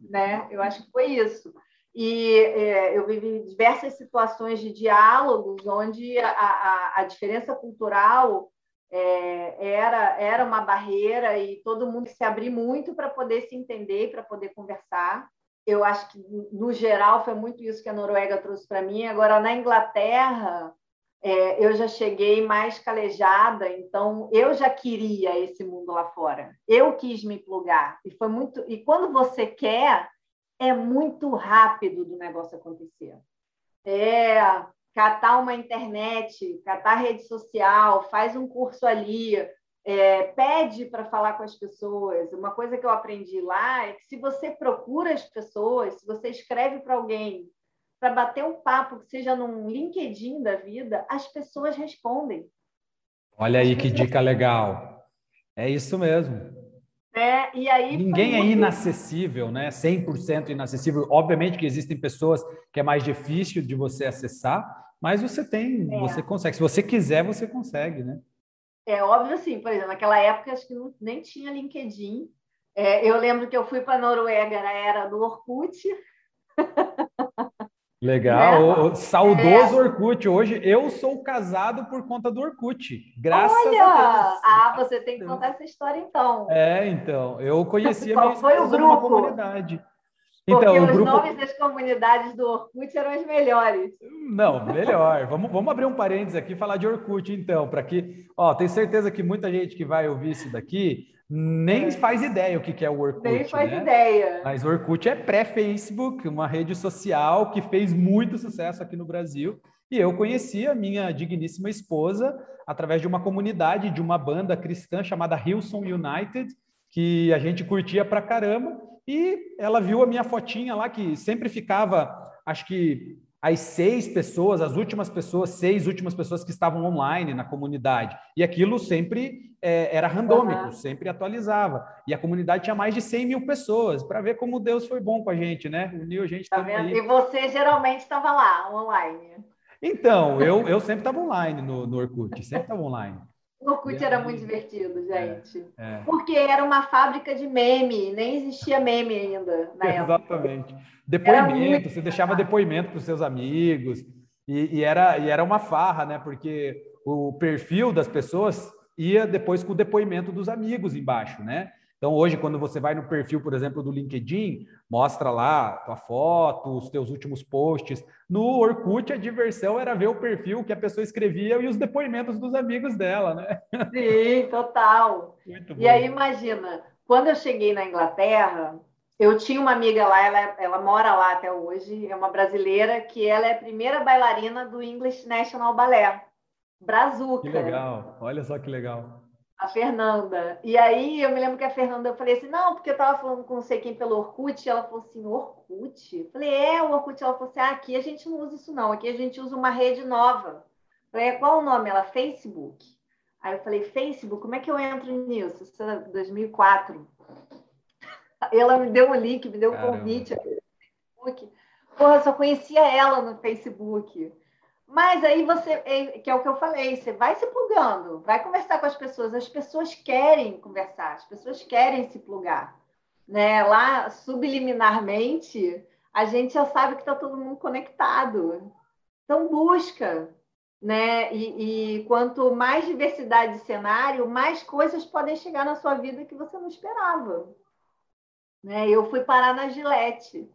Né? Eu acho que foi isso. E é, eu vivi diversas situações de diálogos onde a, a, a diferença cultural é, era, era uma barreira e todo mundo se abriu muito para poder se entender, para poder conversar eu acho que, no geral, foi muito isso que a Noruega trouxe para mim. Agora, na Inglaterra, é, eu já cheguei mais calejada, então eu já queria esse mundo lá fora. Eu quis me plugar. E foi muito. E quando você quer, é muito rápido do negócio acontecer. É catar uma internet, catar rede social, faz um curso ali, é, pede para falar com as pessoas. Uma coisa que eu aprendi lá é que se você procura as pessoas, se você escreve para alguém para bater um papo, que seja num LinkedIn da vida, as pessoas respondem. Olha aí que dica legal. É isso mesmo. É, e aí Ninguém é inacessível, né? 100% inacessível. Obviamente que existem pessoas que é mais difícil de você acessar, mas você tem, é. você consegue. Se você quiser, você consegue, né? É óbvio, assim, por exemplo, naquela época acho que não, nem tinha LinkedIn. É, eu lembro que eu fui para a Noruega na era do Orkut. Legal, é. saudoso é. Orkut. Hoje eu sou casado por conta do Orkut. Graças Olha! a Deus. Ah, você tem que contar essa história então. É, então. Eu conheci a minha foi o grupo? comunidade. Então, Porque os grupo... nomes das comunidades do Orkut eram os melhores. Não, melhor. vamos, vamos abrir um parênteses aqui e falar de Orkut, então, para que. Ó, tenho certeza que muita gente que vai ouvir isso daqui nem é. faz ideia o que é o Orkut. Nem faz né? ideia. Mas o Orkut é pré-Facebook, uma rede social que fez muito sucesso aqui no Brasil. E eu conheci a minha digníssima esposa através de uma comunidade, de uma banda cristã chamada Hilson United, que a gente curtia pra caramba. E ela viu a minha fotinha lá, que sempre ficava, acho que as seis pessoas, as últimas pessoas, seis últimas pessoas que estavam online na comunidade. E aquilo sempre é, era randômico, uhum. sempre atualizava. E a comunidade tinha mais de 100 mil pessoas, para ver como Deus foi bom com a gente, né? Uniu a gente tá. E você geralmente estava lá, online. Então, eu, eu sempre estava online no, no Orkut, sempre estava online. O Orkut era muito divertido, gente. É, é. Porque era uma fábrica de meme, nem existia meme ainda na época. Exatamente. Depoimento, você deixava depoimento para os seus amigos, e, e, era, e era uma farra, né? Porque o perfil das pessoas ia depois com o depoimento dos amigos embaixo, né? Então, hoje, quando você vai no perfil, por exemplo, do LinkedIn, mostra lá tua foto, os teus últimos posts. No Orkut, a diversão era ver o perfil que a pessoa escrevia e os depoimentos dos amigos dela, né? Sim, total. Muito e bom. aí, imagina, quando eu cheguei na Inglaterra, eu tinha uma amiga lá, ela, ela mora lá até hoje, é uma brasileira, que ela é a primeira bailarina do English National Ballet, Brazuca. Que legal, olha só que legal a Fernanda. E aí eu me lembro que a Fernanda, eu falei assim, não, porque eu estava falando com não sei quem pelo Orkut, e ela falou assim, Orkut? Eu falei, é, o Orkut. Ela falou assim, ah, aqui a gente não usa isso não, aqui a gente usa uma rede nova, Falei, é, qual o nome? Ela, Facebook. Aí eu falei, Facebook, como é que eu entro nisso? Isso é 2004. Ela me deu o link, me deu o um convite Facebook. Porra, eu só conhecia ela no Facebook. Mas aí você, é, que é o que eu falei, você vai se plugando, vai conversar com as pessoas. As pessoas querem conversar, as pessoas querem se plugar. Né? Lá, subliminarmente, a gente já sabe que está todo mundo conectado. Então, busca. Né? E, e quanto mais diversidade de cenário, mais coisas podem chegar na sua vida que você não esperava. Né? Eu fui parar na Gillette.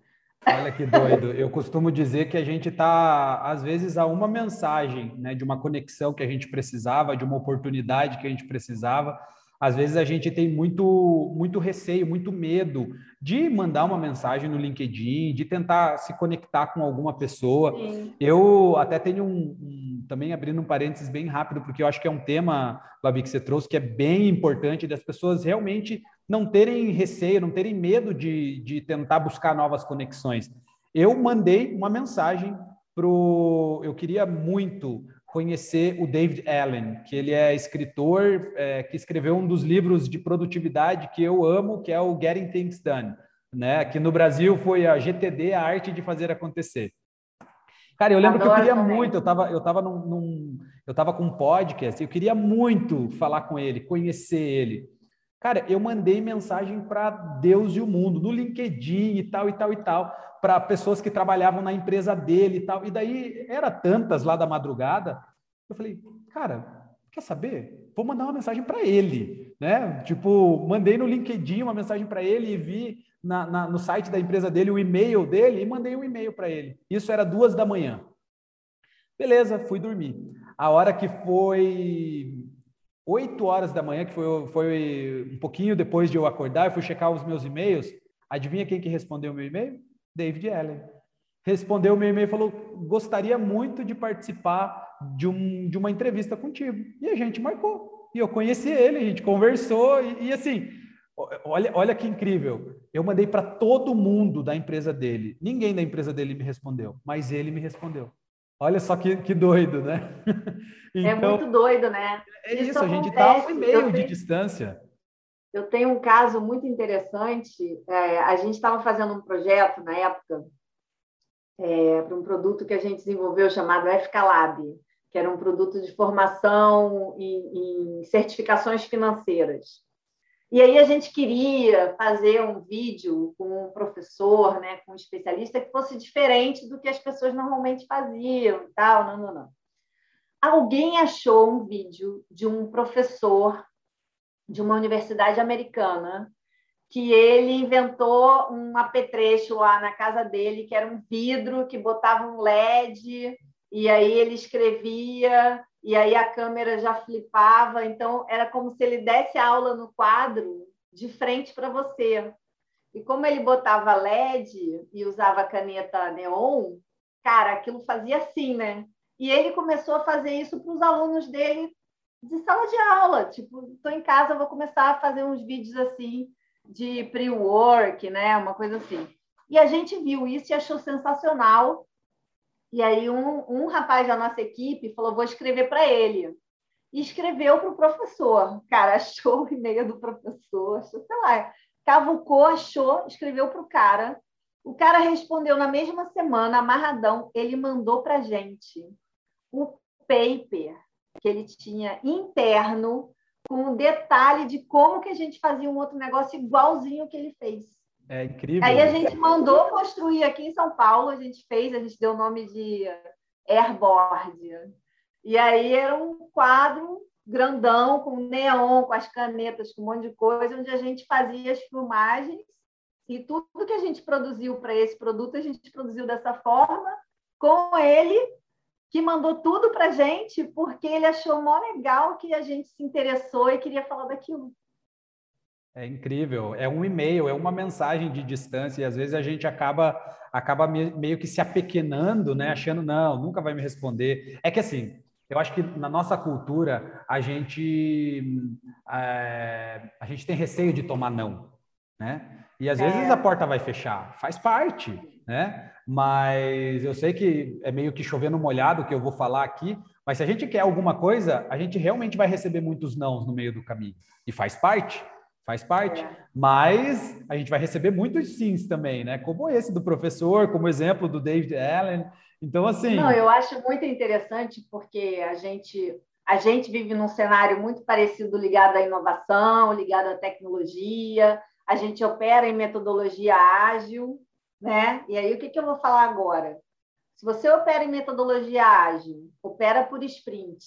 Olha que doido. Eu costumo dizer que a gente está, às vezes, a uma mensagem né, de uma conexão que a gente precisava, de uma oportunidade que a gente precisava. Às vezes a gente tem muito, muito receio, muito medo de mandar uma mensagem no LinkedIn, de tentar se conectar com alguma pessoa. Sim. Eu até tenho um, um, também abrindo um parênteses bem rápido, porque eu acho que é um tema, Babi, que você trouxe, que é bem importante das pessoas realmente não terem receio, não terem medo de, de tentar buscar novas conexões. Eu mandei uma mensagem pro. Eu queria muito conhecer o David Allen, que ele é escritor, é, que escreveu um dos livros de produtividade que eu amo, que é o Getting Things Done, né? Aqui no Brasil foi a GTD, a arte de fazer acontecer. Cara, eu lembro Adoro que eu queria também. muito, eu estava eu tava num, num, eu tava com um podcast, eu queria muito falar com ele, conhecer ele. Cara, eu mandei mensagem para Deus e o mundo, no LinkedIn e tal, e tal, e tal, para pessoas que trabalhavam na empresa dele e tal. E daí, era tantas lá da madrugada. Eu falei, cara, quer saber? Vou mandar uma mensagem para ele, né? Tipo, mandei no LinkedIn uma mensagem para ele e vi na, na, no site da empresa dele o e-mail dele e mandei um e-mail para ele. Isso era duas da manhã. Beleza, fui dormir. A hora que foi 8 horas da manhã, que foi, foi um pouquinho depois de eu acordar, eu fui checar os meus e-mails. Adivinha quem que respondeu o meu e-mail? David Allen. Respondeu o meu e-mail e falou: gostaria muito de participar de, um, de uma entrevista contigo. E a gente marcou. E eu conheci ele, a gente conversou, e, e assim, olha, olha que incrível. Eu mandei para todo mundo da empresa dele. Ninguém da empresa dele me respondeu, mas ele me respondeu. Olha só que, que doido, né? É então, é muito doido, né? É isso, isso a gente está a um e-mail de distância. Eu tenho um caso muito interessante. É, a gente estava fazendo um projeto na época é, para um produto que a gente desenvolveu chamado FKLab, que era um produto de formação em, em certificações financeiras. E aí a gente queria fazer um vídeo com um professor, né, com um especialista que fosse diferente do que as pessoas normalmente faziam e tal, não, não, não. Alguém achou um vídeo de um professor de uma universidade americana que ele inventou um apetrecho lá na casa dele, que era um vidro que botava um LED e aí ele escrevia e aí a câmera já flipava, então era como se ele desse aula no quadro de frente para você. E como ele botava LED e usava caneta neon, cara, aquilo fazia assim, né? E ele começou a fazer isso para os alunos dele de sala de aula. Tipo, estou em casa, vou começar a fazer uns vídeos assim de pre-work, né? Uma coisa assim. E a gente viu isso e achou sensacional. E aí um, um rapaz da nossa equipe falou: vou escrever para ele. E escreveu para o professor. Cara, achou o e-mail do professor, achou, sei lá, cavucou, achou, escreveu para o cara. O cara respondeu na mesma semana, amarradão, ele mandou para gente o paper que ele tinha interno com o detalhe de como que a gente fazia um outro negócio igualzinho que ele fez. É incrível. Aí a gente mandou construir aqui em São Paulo, a gente fez, a gente deu o nome de Airboard. E aí era um quadro grandão, com neon, com as canetas, com um monte de coisa, onde a gente fazia as filmagens e tudo que a gente produziu para esse produto, a gente produziu dessa forma, com ele, que mandou tudo para a gente, porque ele achou mó legal que a gente se interessou e queria falar daquilo. É incrível, é um e-mail, é uma mensagem de distância e às vezes a gente acaba acaba meio que se apequenando, né, achando não, nunca vai me responder. É que assim, eu acho que na nossa cultura a gente é, a gente tem receio de tomar não, né? E às é. vezes a porta vai fechar, faz parte, né? Mas eu sei que é meio que chovendo molhado que eu vou falar aqui, Mas se a gente quer alguma coisa, a gente realmente vai receber muitos nãos no meio do caminho. E faz parte, faz parte. É. Mas a gente vai receber muitos sims também, né? Como esse do professor, como exemplo do David Allen. Então, assim. Não, eu acho muito interessante porque a gente a gente vive num cenário muito parecido ligado à inovação, ligado à tecnologia. A gente opera em metodologia ágil, né? E aí o que, que eu vou falar agora? Se você opera em metodologia ágil, opera por sprint,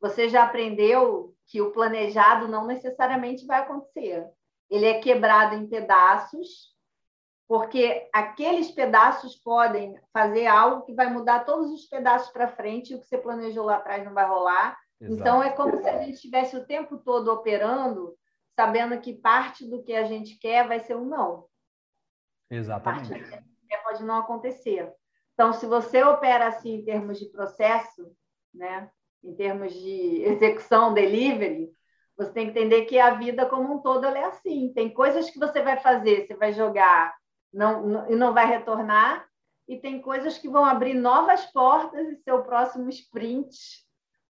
você já aprendeu que o planejado não necessariamente vai acontecer. Ele é quebrado em pedaços, porque aqueles pedaços podem fazer algo que vai mudar todos os pedaços para frente e o que você planejou lá atrás não vai rolar. Exato. Então, é como se a gente estivesse o tempo todo operando, sabendo que parte do que a gente quer vai ser um não. Exatamente. Parte do que a gente quer pode não acontecer. Então, se você opera assim em termos de processo, né, em termos de execução, delivery, você tem que entender que a vida como um todo é assim. Tem coisas que você vai fazer, você vai jogar não, não, e não vai retornar, e tem coisas que vão abrir novas portas e seu próximo sprint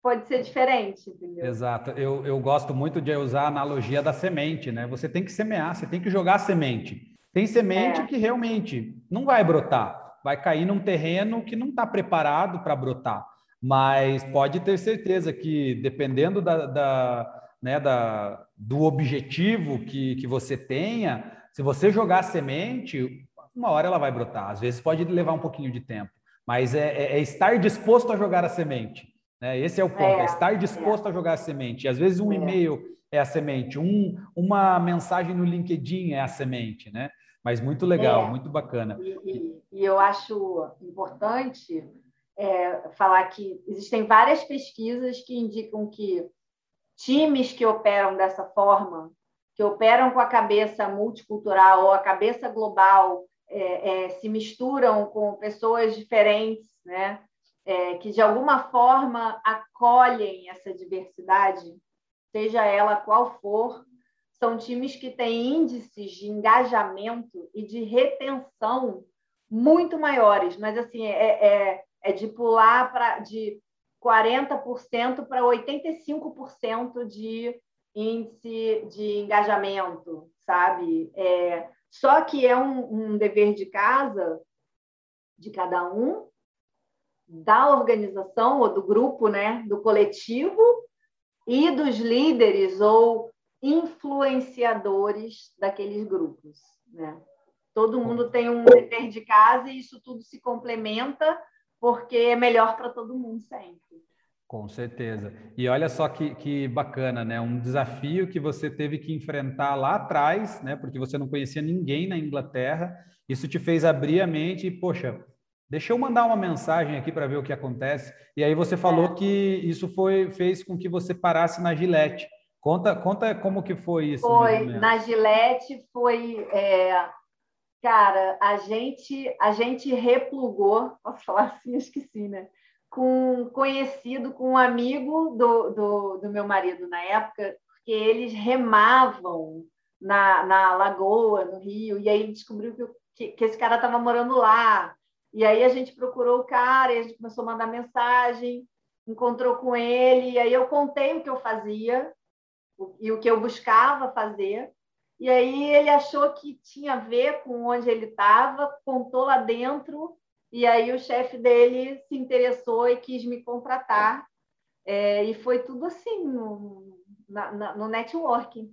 pode ser diferente, entendeu? Exato. Eu, eu gosto muito de usar a analogia da semente, né? Você tem que semear, você tem que jogar semente. Tem semente é. que realmente não vai brotar vai cair num terreno que não está preparado para brotar. Mas pode ter certeza que, dependendo da, da, né, da, do objetivo que, que você tenha, se você jogar semente, uma hora ela vai brotar. Às vezes pode levar um pouquinho de tempo, mas é, é, é estar disposto a jogar a semente. Né? Esse é o ponto, é, é estar disposto a jogar a semente. E às vezes um é. e-mail é a semente, um, uma mensagem no LinkedIn é a semente, né? Mas muito legal, é, muito bacana. E, e, e, eu acho importante é, falar que existem várias pesquisas que indicam que times que operam dessa forma, que operam com a cabeça multicultural ou a cabeça global, é, é se misturam com pessoas diferentes, né? É, que de alguma forma acolhem essa diversidade, seja ela qual for, são times que têm índices de engajamento e de retenção muito maiores, mas assim é, é, de pular para de 40% para 85% de índice de engajamento, sabe? É, só que é um, um dever de casa de cada um, da organização ou do grupo, né, do coletivo e dos líderes ou influenciadores daqueles grupos. Né? Todo mundo tem um dever de casa e isso tudo se complementa porque é melhor para todo mundo sempre. Com certeza. E olha só que, que bacana, né? Um desafio que você teve que enfrentar lá atrás, né? Porque você não conhecia ninguém na Inglaterra. Isso te fez abrir a mente e, poxa, deixa eu mandar uma mensagem aqui para ver o que acontece. E aí você falou é. que isso foi fez com que você parasse na Gillette. Conta, conta como que foi isso. Foi, na Gillette foi... É... Cara, a gente, a gente replugou, posso falar assim, esqueci, né? Com conhecido, com um amigo do, do, do meu marido na época, porque eles remavam na, na lagoa, no rio, e aí descobriu que, que, que esse cara estava morando lá. E aí a gente procurou o cara, e a gente começou a mandar mensagem, encontrou com ele, e aí eu contei o que eu fazia, e o que eu buscava fazer. E aí ele achou que tinha a ver com onde ele estava, contou lá dentro, e aí o chefe dele se interessou e quis me contratar. É, e foi tudo assim, no, na, na, no networking.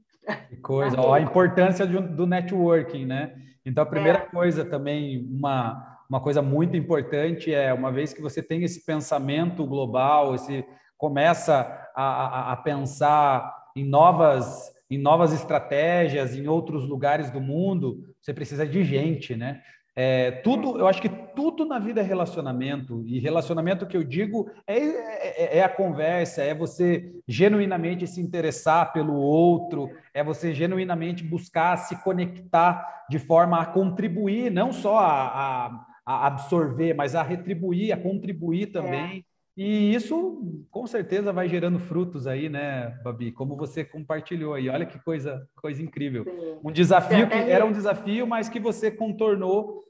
Que coisa, ó, a importância do, do networking, né? Então, a primeira é. coisa também, uma, uma coisa muito importante é, uma vez que você tem esse pensamento global, esse começa a, a, a pensar em novas, em novas estratégias, em outros lugares do mundo, você precisa de gente, né? É, tudo, eu acho que tudo na vida é relacionamento, e relacionamento que eu digo é, é, é, a conversa, é você genuinamente se interessar pelo outro, é você genuinamente buscar se conectar de forma a contribuir, não só a, a, a absorver, mas a retribuir, a contribuir também. E isso com certeza vai gerando frutos aí, né, Babi? Como você compartilhou aí. Olha que coisa, coisa incrível. Sim. Um desafio que era um desafio, mas que você contornou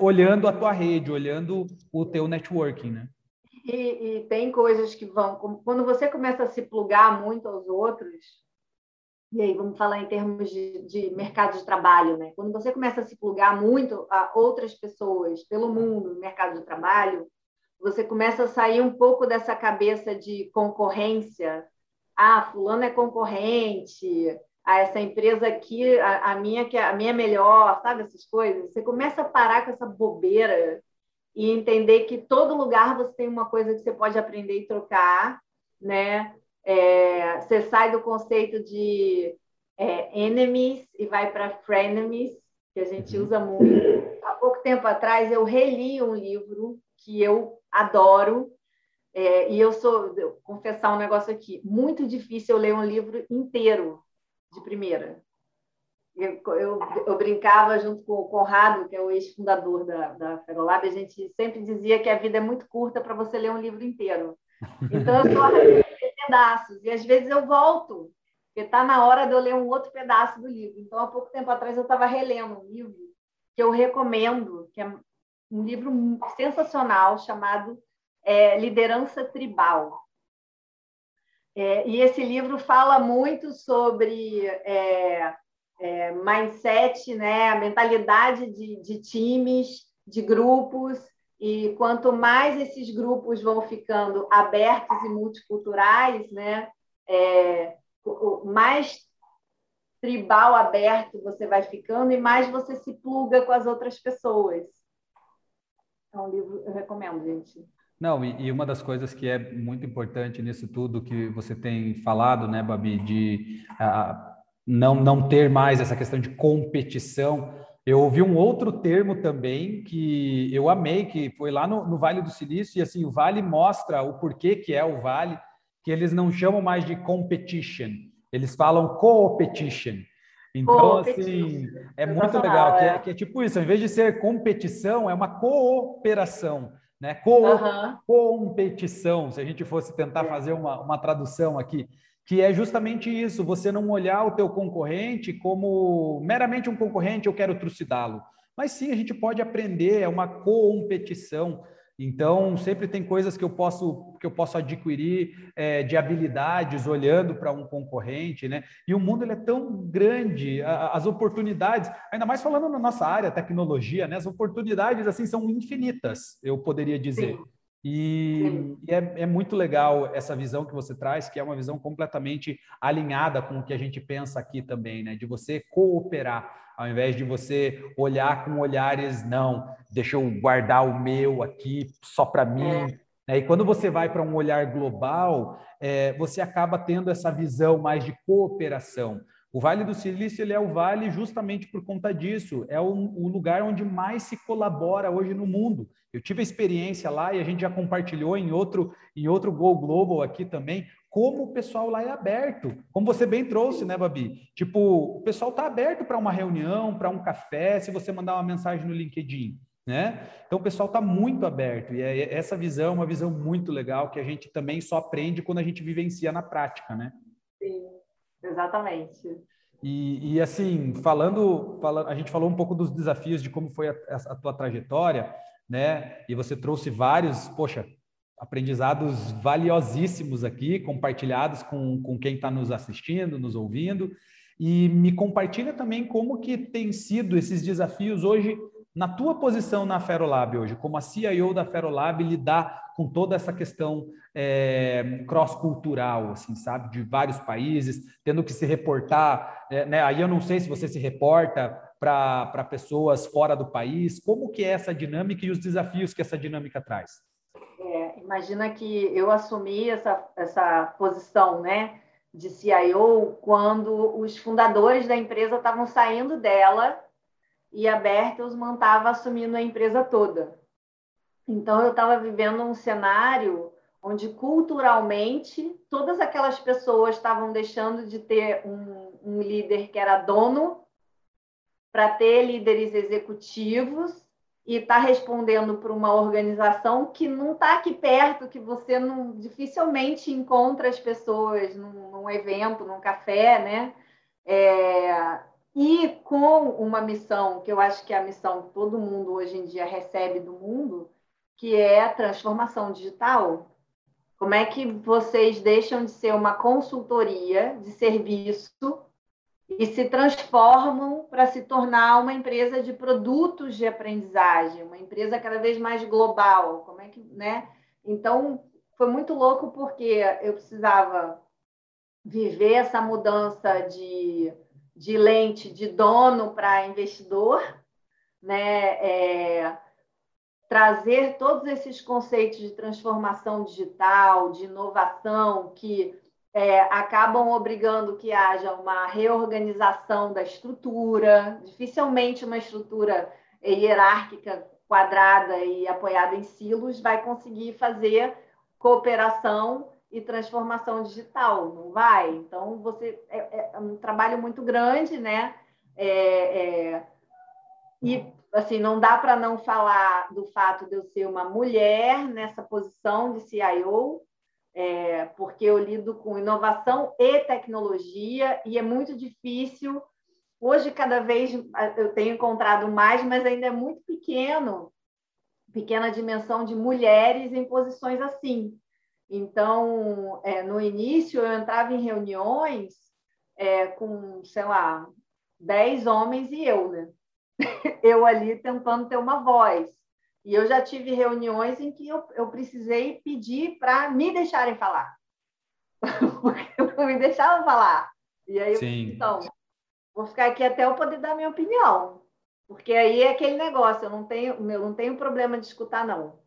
olhando a tua rede, olhando o teu networking, né? e, e, tem coisas que vão. Quando você começa a se plugar muito aos outros, e aí vamos falar em termos de, de mercado de trabalho, né? Quando você começa a se plugar muito a outras pessoas pelo mundo no mercado de trabalho, você começa a sair um pouco dessa cabeça de concorrência. Ah, fulano é concorrente, ah, essa empresa aqui, a, a minha que é, a minha é melhor, sabe essas coisas? Você começa a parar com essa bobeira e entender que todo lugar você tem uma coisa que você pode aprender e trocar, né? É, você sai do conceito de é, enemies e vai para frenemies, que a gente uhum. usa muito. Há pouco tempo atrás eu reli um livro que eu adoro, é, e eu sou, vou confessar um negócio aqui, muito difícil eu ler um livro inteiro de primeira. Eu, eu, eu, brincava junto com o Conrado, que é o ex-fundador da, da Ferolab, a gente sempre dizia que a vida é muito curta para você ler um livro inteiro. Então, eu só pedaços, e às vezes eu volto, porque está na hora de eu ler um outro pedaço do livro. Então, há pouco tempo atrás, eu estava relendo um livro que eu recomendo, que é um livro sensacional, chamado é, Liderança Tribal. É, e esse livro fala muito sobre é, é, mindset, né, a mentalidade de, de times, de grupos, e quanto mais esses grupos vão ficando abertos e multiculturais, né, é, mais tribal aberto você vai ficando e mais você se pluga com as outras pessoas. É um livro eu recomendo, gente. Não, e, e, uma das coisas que é muito importante nisso tudo que você tem falado, né, Babi, de uh, não, não ter mais essa questão de competição. Eu ouvi um outro termo também que eu amei, que foi lá no, no Vale do Silício, e assim, o Vale mostra o porquê que é o Vale, que eles não chamam mais de competition, eles falam co-petition. Então, assim, é muito legal, que é, é, que é tipo isso, ao invés de ser competição, é uma cooperação né? Co uhum. Competição, se a gente fosse tentar é. fazer uma, uma tradução aqui, que é justamente isso, você não olhar o teu concorrente como meramente um concorrente, eu quero trucidá-lo. Mas sim, a gente pode aprender, é uma competição. Então, sempre tem coisas que eu posso que eu posso adquirir é, de habilidades olhando para um concorrente, né? E o mundo ele é tão grande, a, as oportunidades, ainda mais falando na nossa área, tecnologia, né? As oportunidades assim são infinitas, eu poderia dizer. Sim. E, e é, é, muito legal essa visão que você traz, que é uma visão completamente alinhada com o que a gente pensa aqui também, né? De você cooperar ao invés de você olhar com olhares, não, deixa eu guardar o meu aqui só para mim. É. E quando você vai para um olhar global, é, você acaba tendo essa visão mais de cooperação. O Vale do Silício ele é o vale justamente por conta disso. É o, o, lugar onde mais se colabora hoje no mundo. Eu tive a experiência lá e a gente já compartilhou em outro em outro Go Global aqui também como o pessoal lá é aberto. Como você bem trouxe, né, Babi? Tipo, o pessoal está aberto para uma reunião, para um café, se você mandar uma mensagem no LinkedIn. Né? Então o pessoal está muito aberto e é, essa visão é uma visão muito legal que a gente também só aprende quando a gente vivencia na prática, né? Exatamente. E, e assim, falando, falando, a gente falou um pouco dos desafios de como foi a, a tua trajetória, né? E você trouxe vários, poxa, aprendizados valiosíssimos aqui, compartilhados com, com quem está nos assistindo, nos ouvindo. E me compartilha também como que tem sido esses desafios hoje na tua posição na Ferolab hoje, como a CIO da Ferolab lidar com toda essa questão é, cross-cultural, assim, sabe, de vários países, tendo que se reportar, é, né? Aí eu não sei se você se reporta para pessoas fora do país, como que é essa dinâmica e os desafios que essa dinâmica traz? É, imagina que eu assumi essa, essa posição né, de CIO quando os fundadores da empresa estavam saindo dela e a Bertelsmann estava assumindo a empresa toda. Então, eu estava vivendo um cenário onde, culturalmente, todas aquelas pessoas estavam deixando de ter um, um líder que era dono para ter líderes executivos e está respondendo para uma organização que não está aqui perto, que você não, dificilmente encontra as pessoas num, num evento, num café, né? É, e com uma missão, que eu acho que é a missão que todo mundo hoje em dia recebe do mundo, que é transformação digital. Como é que vocês deixam de ser uma consultoria de serviço e se transformam para se tornar uma empresa de produtos de aprendizagem, uma empresa cada vez mais global? Como é que, né? Então, foi muito louco porque eu precisava viver essa mudança de, de lente de dono para investidor, né? É, trazer todos esses conceitos de transformação digital, de inovação, que é, acabam obrigando que haja uma reorganização da estrutura, dificilmente uma estrutura hierárquica quadrada e apoiada em silos vai conseguir fazer cooperação e transformação digital, não vai? Então, você é, é um trabalho muito grande, né? É, é, e assim, não dá para não falar do fato de eu ser uma mulher nessa posição de CIO, é, porque eu lido com inovação e tecnologia e é muito difícil. Hoje, cada vez eu tenho encontrado mais, mas ainda é muito pequeno, pequena dimensão de mulheres em posições assim. Então, é, no início, eu entrava em reuniões é, com, sei lá, dez homens e eu, né? eu ali tentando ter uma voz. E eu já tive reuniões em que eu, eu precisei pedir para me deixarem falar. Porque não me deixavam falar. E aí, Sim. então, vou ficar aqui até eu poder dar minha opinião. Porque aí é aquele negócio, eu não tenho, eu não tenho problema de escutar, não.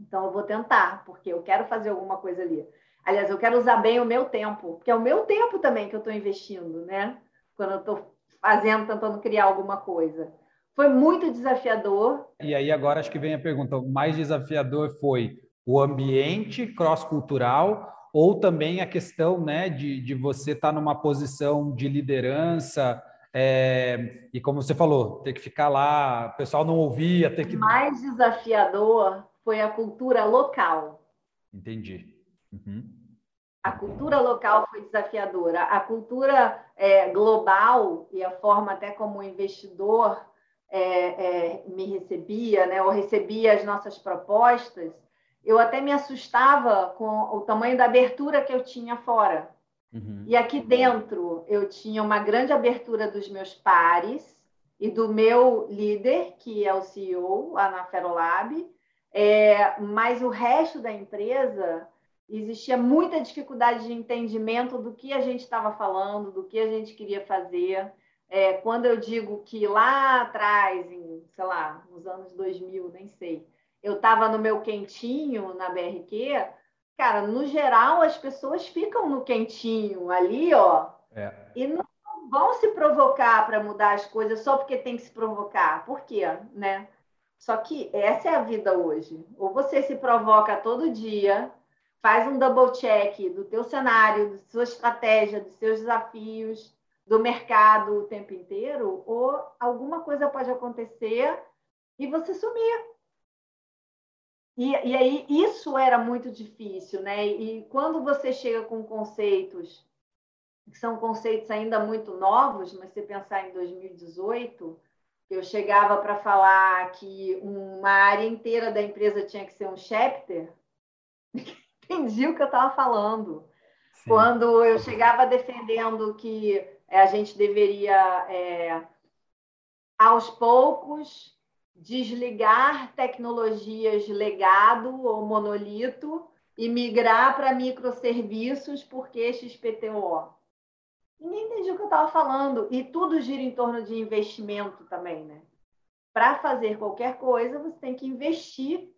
Então, eu vou tentar, porque eu quero fazer alguma coisa ali. Aliás, eu quero usar bem o meu tempo, porque é o meu tempo também que eu estou investindo, né? Quando eu estou fazendo, tentando criar alguma coisa. Foi muito desafiador. E aí agora acho que vem a pergunta, o mais desafiador foi o ambiente cross-cultural ou também a questão né, de, de você estar tá numa posição de liderança é, e como você falou, ter que ficar lá, o pessoal não ouvia, ter que... Mais desafiador foi a cultura local. Entendi. Uhum. A cultura local foi desafiadora. A cultura é, global e a forma até como o investidor é, é, me recebia, né, ou recebia as nossas propostas, eu até me assustava com o tamanho da abertura que eu tinha fora. Uhum. E aqui dentro eu tinha uma grande abertura dos meus pares e do meu líder, que é o CEO lá na Ferolab, é, mas o resto da empresa existia muita dificuldade de entendimento do que a gente estava falando, do que a gente queria fazer. É, quando eu digo que lá atrás, em, sei lá, nos anos 2000, nem sei, eu estava no meu quentinho na BRQ, cara, no geral as pessoas ficam no quentinho ali, ó, é. e não vão se provocar para mudar as coisas só porque tem que se provocar. Por quê, né? Só que essa é a vida hoje. Ou você se provoca todo dia, faz um double check do teu cenário, da sua estratégia, dos seus desafios, do mercado o tempo inteiro, ou alguma coisa pode acontecer e você sumir. E, e aí isso era muito difícil, né? E quando você chega com conceitos que são conceitos ainda muito novos, mas se pensar em 2018, eu chegava para falar que uma área inteira da empresa tinha que ser um chapter, entendi o que eu estava falando. Sim. Quando eu chegava defendendo que é, a gente deveria, é, aos poucos, desligar tecnologias legado ou monolito e migrar para microserviços, porque XPTO. Ninguém entendia o que eu estava falando. E tudo gira em torno de investimento também, né? Para fazer qualquer coisa, você tem que investir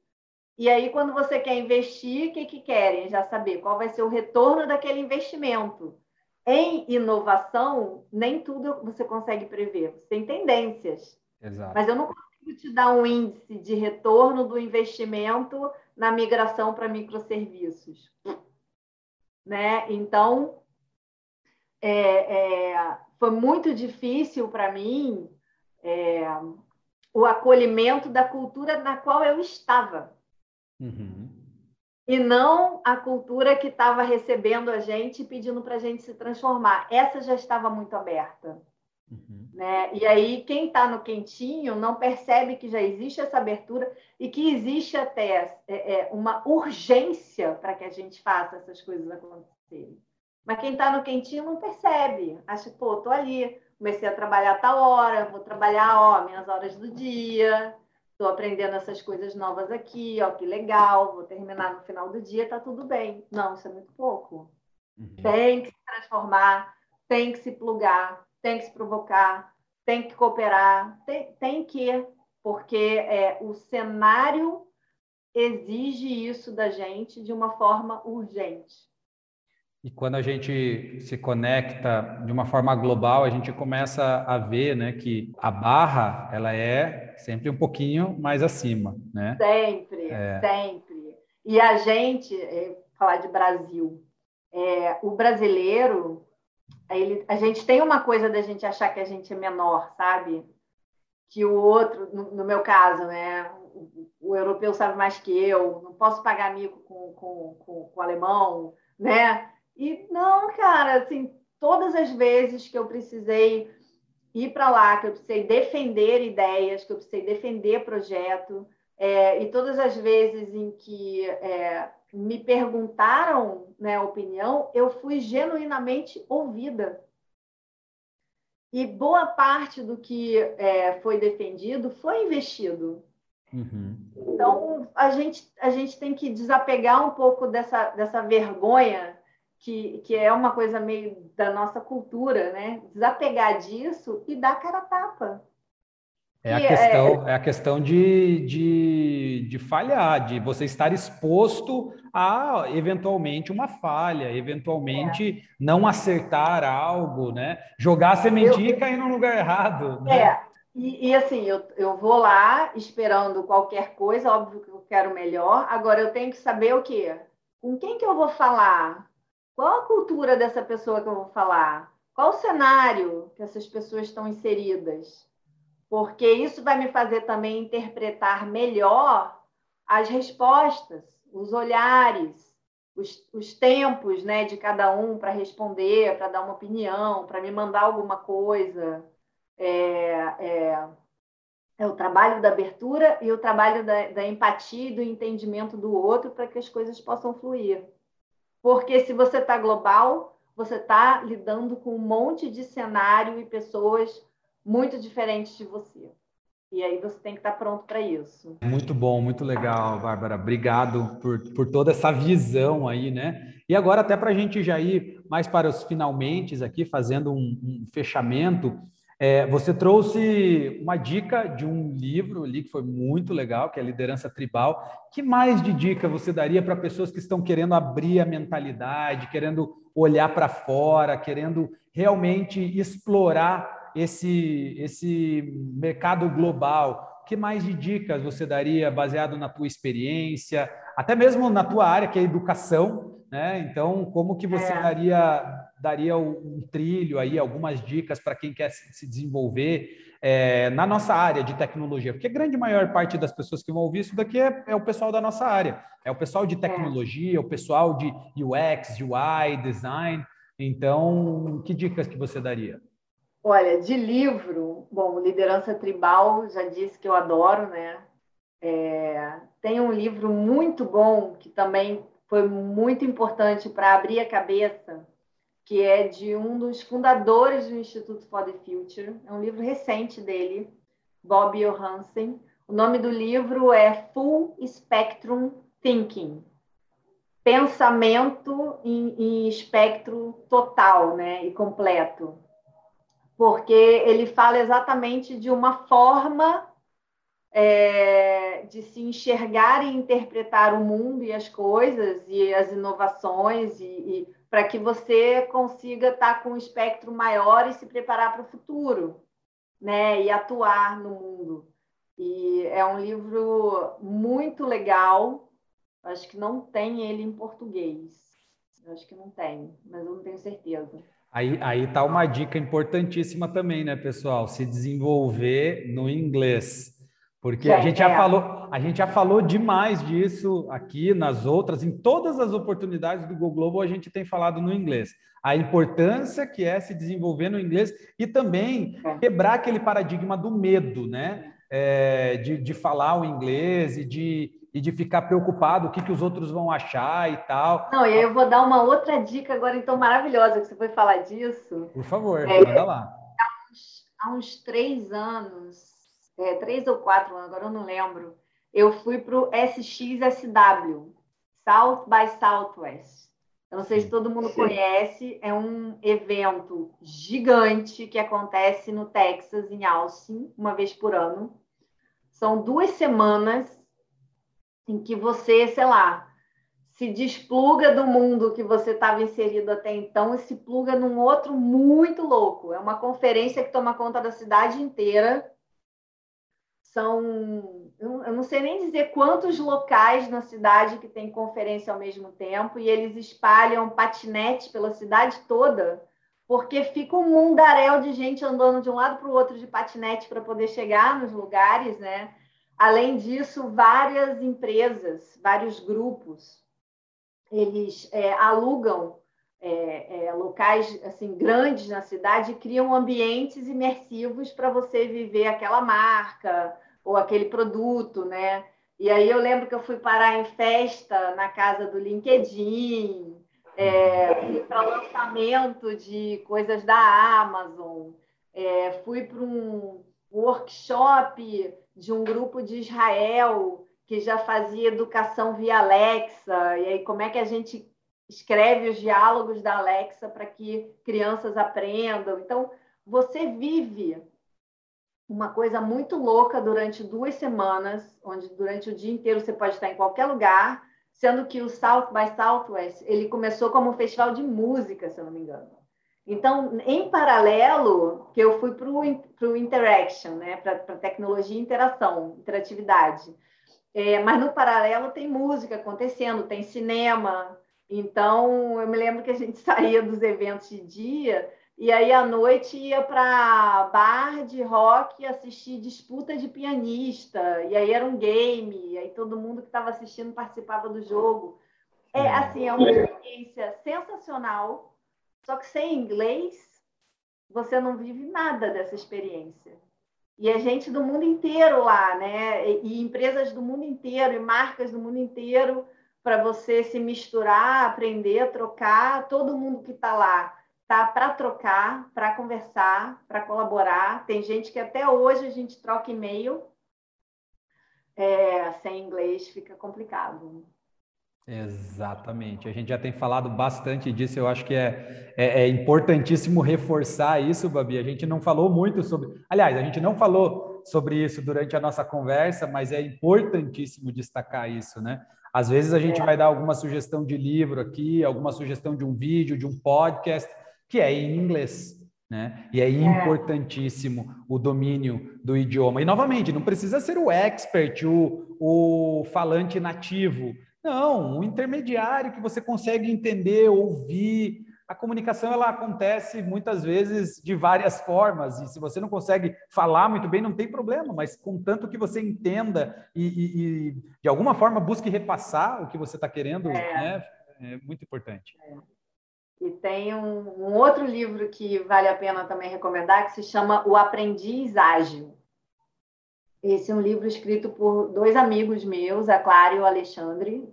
e aí, quando você quer investir, o que, que querem? Já saber qual vai ser o retorno daquele investimento. Em inovação, nem tudo você consegue prever. Você tem tendências. Exato. Mas eu não consigo te dar um índice de retorno do investimento na migração para microserviços. Né? Então, é, é, foi muito difícil para mim é, o acolhimento da cultura na qual eu estava. Uhum. E não a cultura que estava recebendo a gente e pedindo para a gente se transformar. Essa já estava muito aberta. Uhum. Né? E aí, quem está no quentinho não percebe que já existe essa abertura e que existe até é, é, uma urgência para que a gente faça essas coisas acontecerem. Mas quem está no quentinho não percebe. Acha, pô, tô ali, comecei a trabalhar a tal hora, vou trabalhar, ó, minhas horas do dia, estou aprendendo essas coisas novas aqui, ó, que legal, vou terminar no final do dia, tá tudo bem. Não, isso é muito pouco. Uhum. Tem que se transformar, tem que se plugar, tem que se provocar, tem que cooperar, tem, tem que, porque é, o cenário exige isso da gente de uma forma urgente. E quando a gente se conecta de uma forma global, a gente começa a ver, né, que a barra ela é sempre um pouquinho mais acima, né? Sempre, é. sempre. E a gente, é, falar de Brasil, é, o brasileiro ele, a gente tem uma coisa da gente achar que a gente é menor, sabe? Que o outro, no, no meu caso, né? O, o, europeu sabe mais que eu, não posso pagar amigo com, com, com, com o alemão, né? E não, cara, assim, todas as vezes que eu precisei ir para lá, que eu precisei defender ideias, que eu precisei defender projeto, é, e todas as vezes em que é, me perguntaram né, opinião, eu fui genuinamente ouvida. E boa parte do que é, foi defendido foi investido. Uhum. Então, a gente, a gente tem que desapegar um pouco dessa, dessa vergonha, que, que é uma coisa meio da nossa cultura, né? Desapegar disso e dar cara a tapa. É a, questão, é... é a questão de, de, de falhar, de você estar exposto a eventualmente uma falha, eventualmente é. não acertar algo, né? Jogar a sementinha eu... e cair no lugar errado. Né? É, e, e, assim, eu, eu vou lá esperando qualquer coisa, óbvio que eu quero melhor. Agora eu tenho que saber o quê? Com quem que eu vou falar? Qual a cultura dessa pessoa que eu vou falar? Qual o cenário que essas pessoas estão inseridas? porque isso vai me fazer também interpretar melhor as respostas, os olhares, os, os tempos né, de cada um para responder, para dar uma opinião, para me mandar alguma coisa. É, é, é, o trabalho da abertura e o trabalho da, da empatia e do entendimento do outro para que as coisas possam fluir. Porque se você está global, você está lidando com um monte de cenário e pessoas muito diferentes de você. E aí você tem que estar pronto para isso. Muito bom, muito legal, Bárbara. Obrigado por, por toda essa visão aí, né? E agora, até para a gente já ir mais para os finalmente aqui, fazendo um, um fechamento, é, você trouxe uma dica de um livro ali que foi muito legal, que é Liderança Tribal. Que mais de dica você daria para pessoas que estão querendo abrir a mentalidade, querendo olhar para fora, querendo realmente explorar esse, esse mercado global, que mais de dicas você daria baseado na tua experiência, até mesmo na tua área, que é educação, né? Então, como que você é. daria, daria um trilho aí, algumas dicas para quem quer se desenvolver é, na nossa área de tecnologia? Porque a grande maior parte das pessoas que vão ouvir isso daqui é, é o pessoal da nossa área, é o pessoal de é. tecnologia, é. o pessoal de UX, UI, design. Então, que dicas que você daria? Olha, de livro, bom, Liderança Tribal, já disse que eu adoro, né? É, tem um livro muito bom que também foi muito importante para abrir a cabeça, que é de um dos fundadores do Instituto for the Future. É um livro recente dele, Bob Johansen. O nome do livro é Full Spectrum Thinking. Pensamento em, em espectro total né, e completo porque ele fala exatamente de uma forma é, de se enxergar e interpretar o mundo e as coisas e as inovações e, e para que você consiga estar com um espectro maior e se preparar para o futuro, né? E atuar no mundo. E é um livro muito legal. Acho que não tem ele em português. Acho que não tem, mas eu não tenho certeza. Aí, aí tá uma dica importantíssima também, né, pessoal? Se desenvolver no inglês. Porque a gente já é. falou, a gente já falou demais disso aqui nas outras, em todas as oportunidades do Go Global a gente tem falado no inglês. A importância que é se desenvolver no inglês e também é. quebrar aquele paradigma do medo, né? É, de, de falar o inglês e de, e de ficar preocupado o que, que os outros vão achar e tal. Não, e aí eu vou dar uma outra dica agora, então, maravilhosa, que você foi falar disso. Por favor, é, manda lá. Há uns, há uns três anos, é, três ou quatro anos, agora eu não lembro, eu fui para o SXSW, South by Southwest. Eu não sei se todo mundo conhece, é um evento gigante que acontece no Texas, em Austin, uma vez por ano. São duas semanas em que você, sei lá, se despluga do mundo que você estava inserido até então e se pluga num outro muito louco. É uma conferência que toma conta da cidade inteira são, eu não sei nem dizer quantos locais na cidade que tem conferência ao mesmo tempo, e eles espalham patinete pela cidade toda, porque fica um mundaréu de gente andando de um lado para o outro de patinete para poder chegar nos lugares, né? Além disso, várias empresas, vários grupos, eles é, alugam é, é, locais assim grandes na cidade criam ambientes imersivos para você viver aquela marca, ou aquele produto, né? E aí eu lembro que eu fui parar em festa na casa do LinkedIn, é, fui para lançamento de coisas da Amazon, é, fui para um workshop de um grupo de Israel que já fazia educação via Alexa, e aí como é que a gente escreve os diálogos da Alexa para que crianças aprendam. Então, você vive uma coisa muito louca durante duas semanas, onde durante o dia inteiro você pode estar em qualquer lugar, sendo que o South by Southwest ele começou como um festival de música, se eu não me engano. Então, em paralelo, que eu fui para o Interaction, né, para tecnologia e interação, interatividade. É, mas no paralelo tem música acontecendo, tem cinema. Então, eu me lembro que a gente saía dos eventos de dia e aí à noite ia para bar de rock assistir disputa de pianista. E aí era um game, e aí todo mundo que estava assistindo participava do jogo. É hum. assim, é uma experiência sensacional, só que sem inglês você não vive nada dessa experiência. E é gente do mundo inteiro lá, né? E, e empresas do mundo inteiro, e marcas do mundo inteiro, para você se misturar, aprender, trocar, todo mundo que está lá tá para trocar, para conversar, para colaborar. Tem gente que até hoje a gente troca e-mail. É, sem inglês fica complicado. Exatamente. A gente já tem falado bastante disso. Eu acho que é, é, é, importantíssimo reforçar isso, Babi. A gente não falou muito sobre. Aliás, a gente não falou sobre isso durante a nossa conversa, mas é importantíssimo destacar isso, né? Às vezes a gente é. vai dar alguma sugestão de livro aqui, alguma sugestão de um vídeo, de um podcast, que é em inglês. Né? E é, é importantíssimo o domínio do idioma. E, novamente, não precisa ser o expert, o, o falante nativo. Não, um intermediário que você consegue entender, ouvir. A comunicação ela acontece muitas vezes de várias formas, e se você não consegue falar muito bem, não tem problema, mas contanto que você entenda e, e, e de alguma forma busque repassar o que você está querendo, é. Né? é muito importante. É. E tem um, um, outro livro que vale a pena também recomendar, que se chama O Aprendiz Ágil. Esse é um livro escrito por dois amigos meus, a Clara e o Alexandre,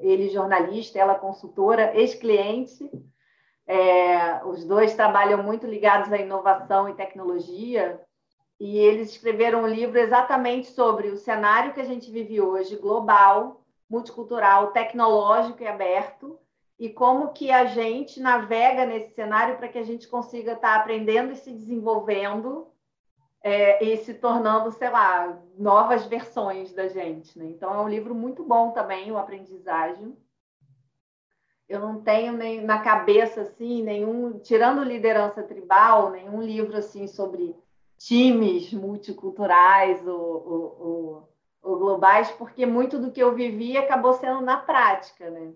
ele jornalista, ela consultora, ex-cliente. É, os dois trabalham muito ligados à inovação e tecnologia, e eles escreveram um livro exatamente sobre o cenário que a gente vive hoje, global, multicultural, tecnológico e aberto, e como que a gente navega nesse cenário para que a gente consiga estar tá aprendendo e se desenvolvendo é, e se tornando, sei lá, novas versões da gente. Né? Então, é um livro muito bom também, o Aprendizagem. Eu não tenho nem na cabeça, assim, nenhum, tirando liderança tribal, nenhum livro, assim, sobre times multiculturais ou, ou, ou, ou globais, porque muito do que eu vivi acabou sendo na prática, né?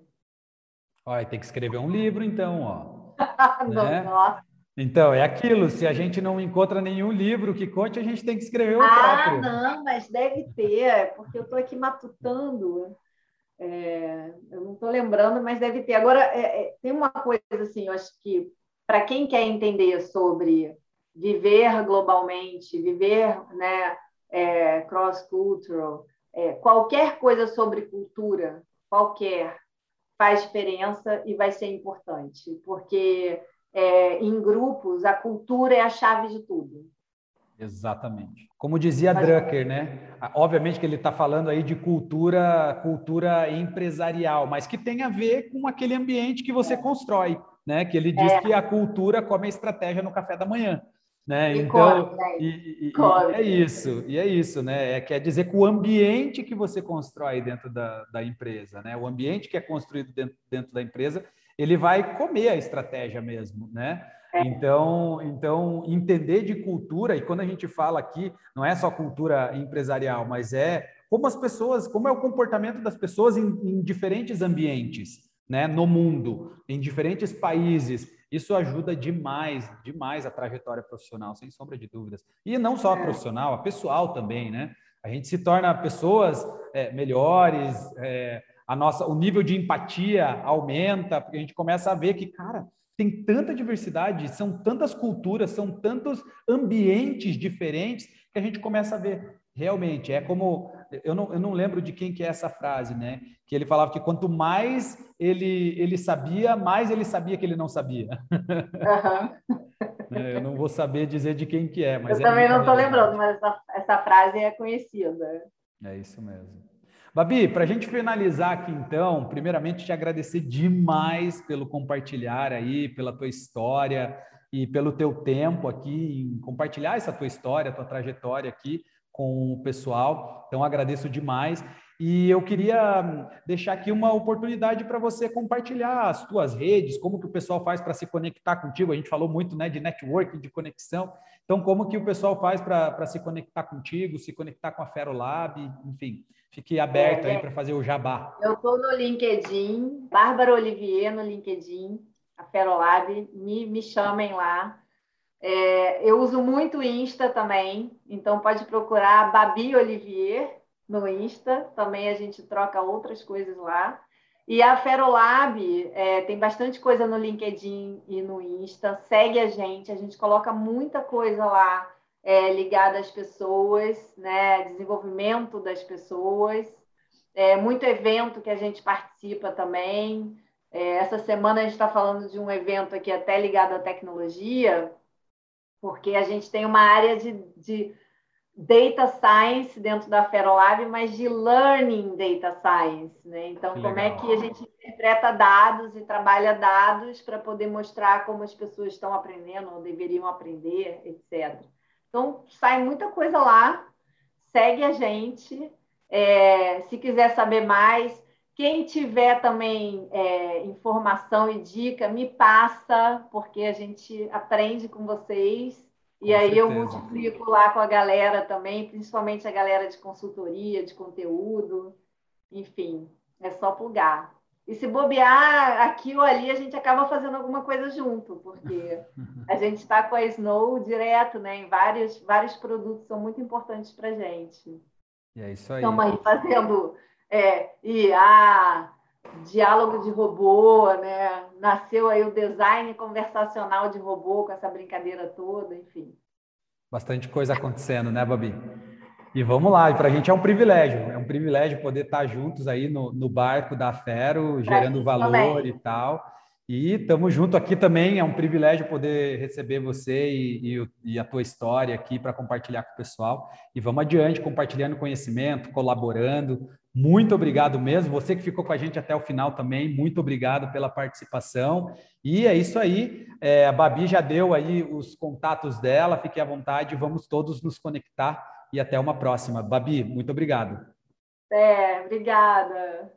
Olha, tem que escrever um livro, então, ó. né? Nossa. Então, é aquilo, se a gente não encontra nenhum livro que conte, a gente tem que escrever o ah, próprio. Ah, não, mas deve ter, porque eu estou aqui matutando. É, eu não estou lembrando, mas deve ter. Agora, é, é, tem uma coisa assim, eu acho que para quem quer entender sobre viver globalmente, viver né, é, cross-cultural, é, qualquer coisa sobre cultura, qualquer, faz diferença e vai ser importante, porque é, em grupos a cultura é a chave de tudo. Exatamente. Como dizia Mas, Drucker, né? Obviamente que ele está falando aí de cultura, cultura empresarial, mas que tem a ver com aquele ambiente que você constrói, né? Que ele diz é. que a cultura come a estratégia no café da manhã. Né? E então, né? e, e, e é isso, e é isso, né? É, quer dizer que o ambiente que você constrói dentro da, da empresa, né? O ambiente que é construído dentro, dentro da empresa, ele vai comer a estratégia mesmo, né? É. Então, então, entender de cultura, e quando a gente fala aqui, não é só cultura empresarial, mas é como as pessoas, como é o comportamento das pessoas em, em diferentes ambientes, né, no mundo, em diferentes países. Isso ajuda demais, demais a trajetória profissional, sem sombra de dúvidas. E não só a é. profissional, a pessoal também, né? A gente se torna pessoas é, melhores, é, a nossa, o nível de empatia aumenta, porque a gente começa a ver que, cara, tem tanta diversidade, são tantas culturas, são tantos ambientes diferentes que a gente começa a ver. Realmente, é como. Eu não, eu não lembro de quem que é essa frase, né? Que ele falava que quanto mais ele, ele sabia, mais ele sabia que ele não sabia. Uhum. eu não vou saber dizer de quem que é, mas. Eu é também não estou lembrando, mas essa, essa frase é conhecida. É isso mesmo. Babi, para a gente finalizar aqui então, primeiramente te agradecer demais pelo compartilhar aí, pela tua história e pelo teu tempo aqui em compartilhar essa tua história, tua trajetória aqui com o pessoal. Então, agradeço demais. E eu queria deixar aqui uma oportunidade para você compartilhar as tuas redes, como que o pessoal faz para se conectar contigo. A gente falou muito né, de networking, de conexão. Então, como que o pessoal faz para se conectar contigo, se conectar com a Ferolab, enfim, fique aberto é, aí para fazer o jabá. Eu estou no LinkedIn, Bárbara Olivier no LinkedIn, a Ferolab, me, me chamem lá. É, eu uso muito Insta também, então pode procurar Babi Olivier no Insta, também a gente troca outras coisas lá. E a Ferolab é, tem bastante coisa no LinkedIn e no Insta, segue a gente, a gente coloca muita coisa lá é, ligada às pessoas, né, desenvolvimento das pessoas, é, muito evento que a gente participa também. É, essa semana a gente está falando de um evento aqui até ligado à tecnologia, porque a gente tem uma área de, de data science dentro da Ferolab, mas de learning data science, né? Então, como é que a gente interpreta dados e trabalha dados para poder mostrar como as pessoas estão aprendendo ou deveriam aprender, etc. Então, sai muita coisa lá. Segue a gente. É, se quiser saber mais, quem tiver também é, informação e dica, me passa, porque a gente aprende com vocês. Com e aí certeza. eu multiplico lá com a galera também, principalmente a galera de consultoria, de conteúdo. Enfim, é só plugar. E se bobear aqui ou ali, a gente acaba fazendo alguma coisa junto, porque a gente está com a Snow direto, né? Em vários, vários produtos são muito importantes para a gente. E é isso aí. Estamos aí fazendo é, IA, diálogo de robô, né? Nasceu aí o design conversacional de robô com essa brincadeira toda, enfim. Bastante coisa acontecendo, né, Babi? E vamos lá, para a gente é um privilégio, é um privilégio poder estar juntos aí no, no barco da Fero, gerando valor também. e tal. E estamos junto aqui também, é um privilégio poder receber você e, e, e a tua história aqui para compartilhar com o pessoal. E vamos adiante, compartilhando conhecimento, colaborando, muito obrigado mesmo. Você que ficou com a gente até o final também, muito obrigado pela participação. E é isso aí. É, a Babi já deu aí os contatos dela, fique à vontade, vamos todos nos conectar e até uma próxima. Babi, muito obrigado. É, obrigada.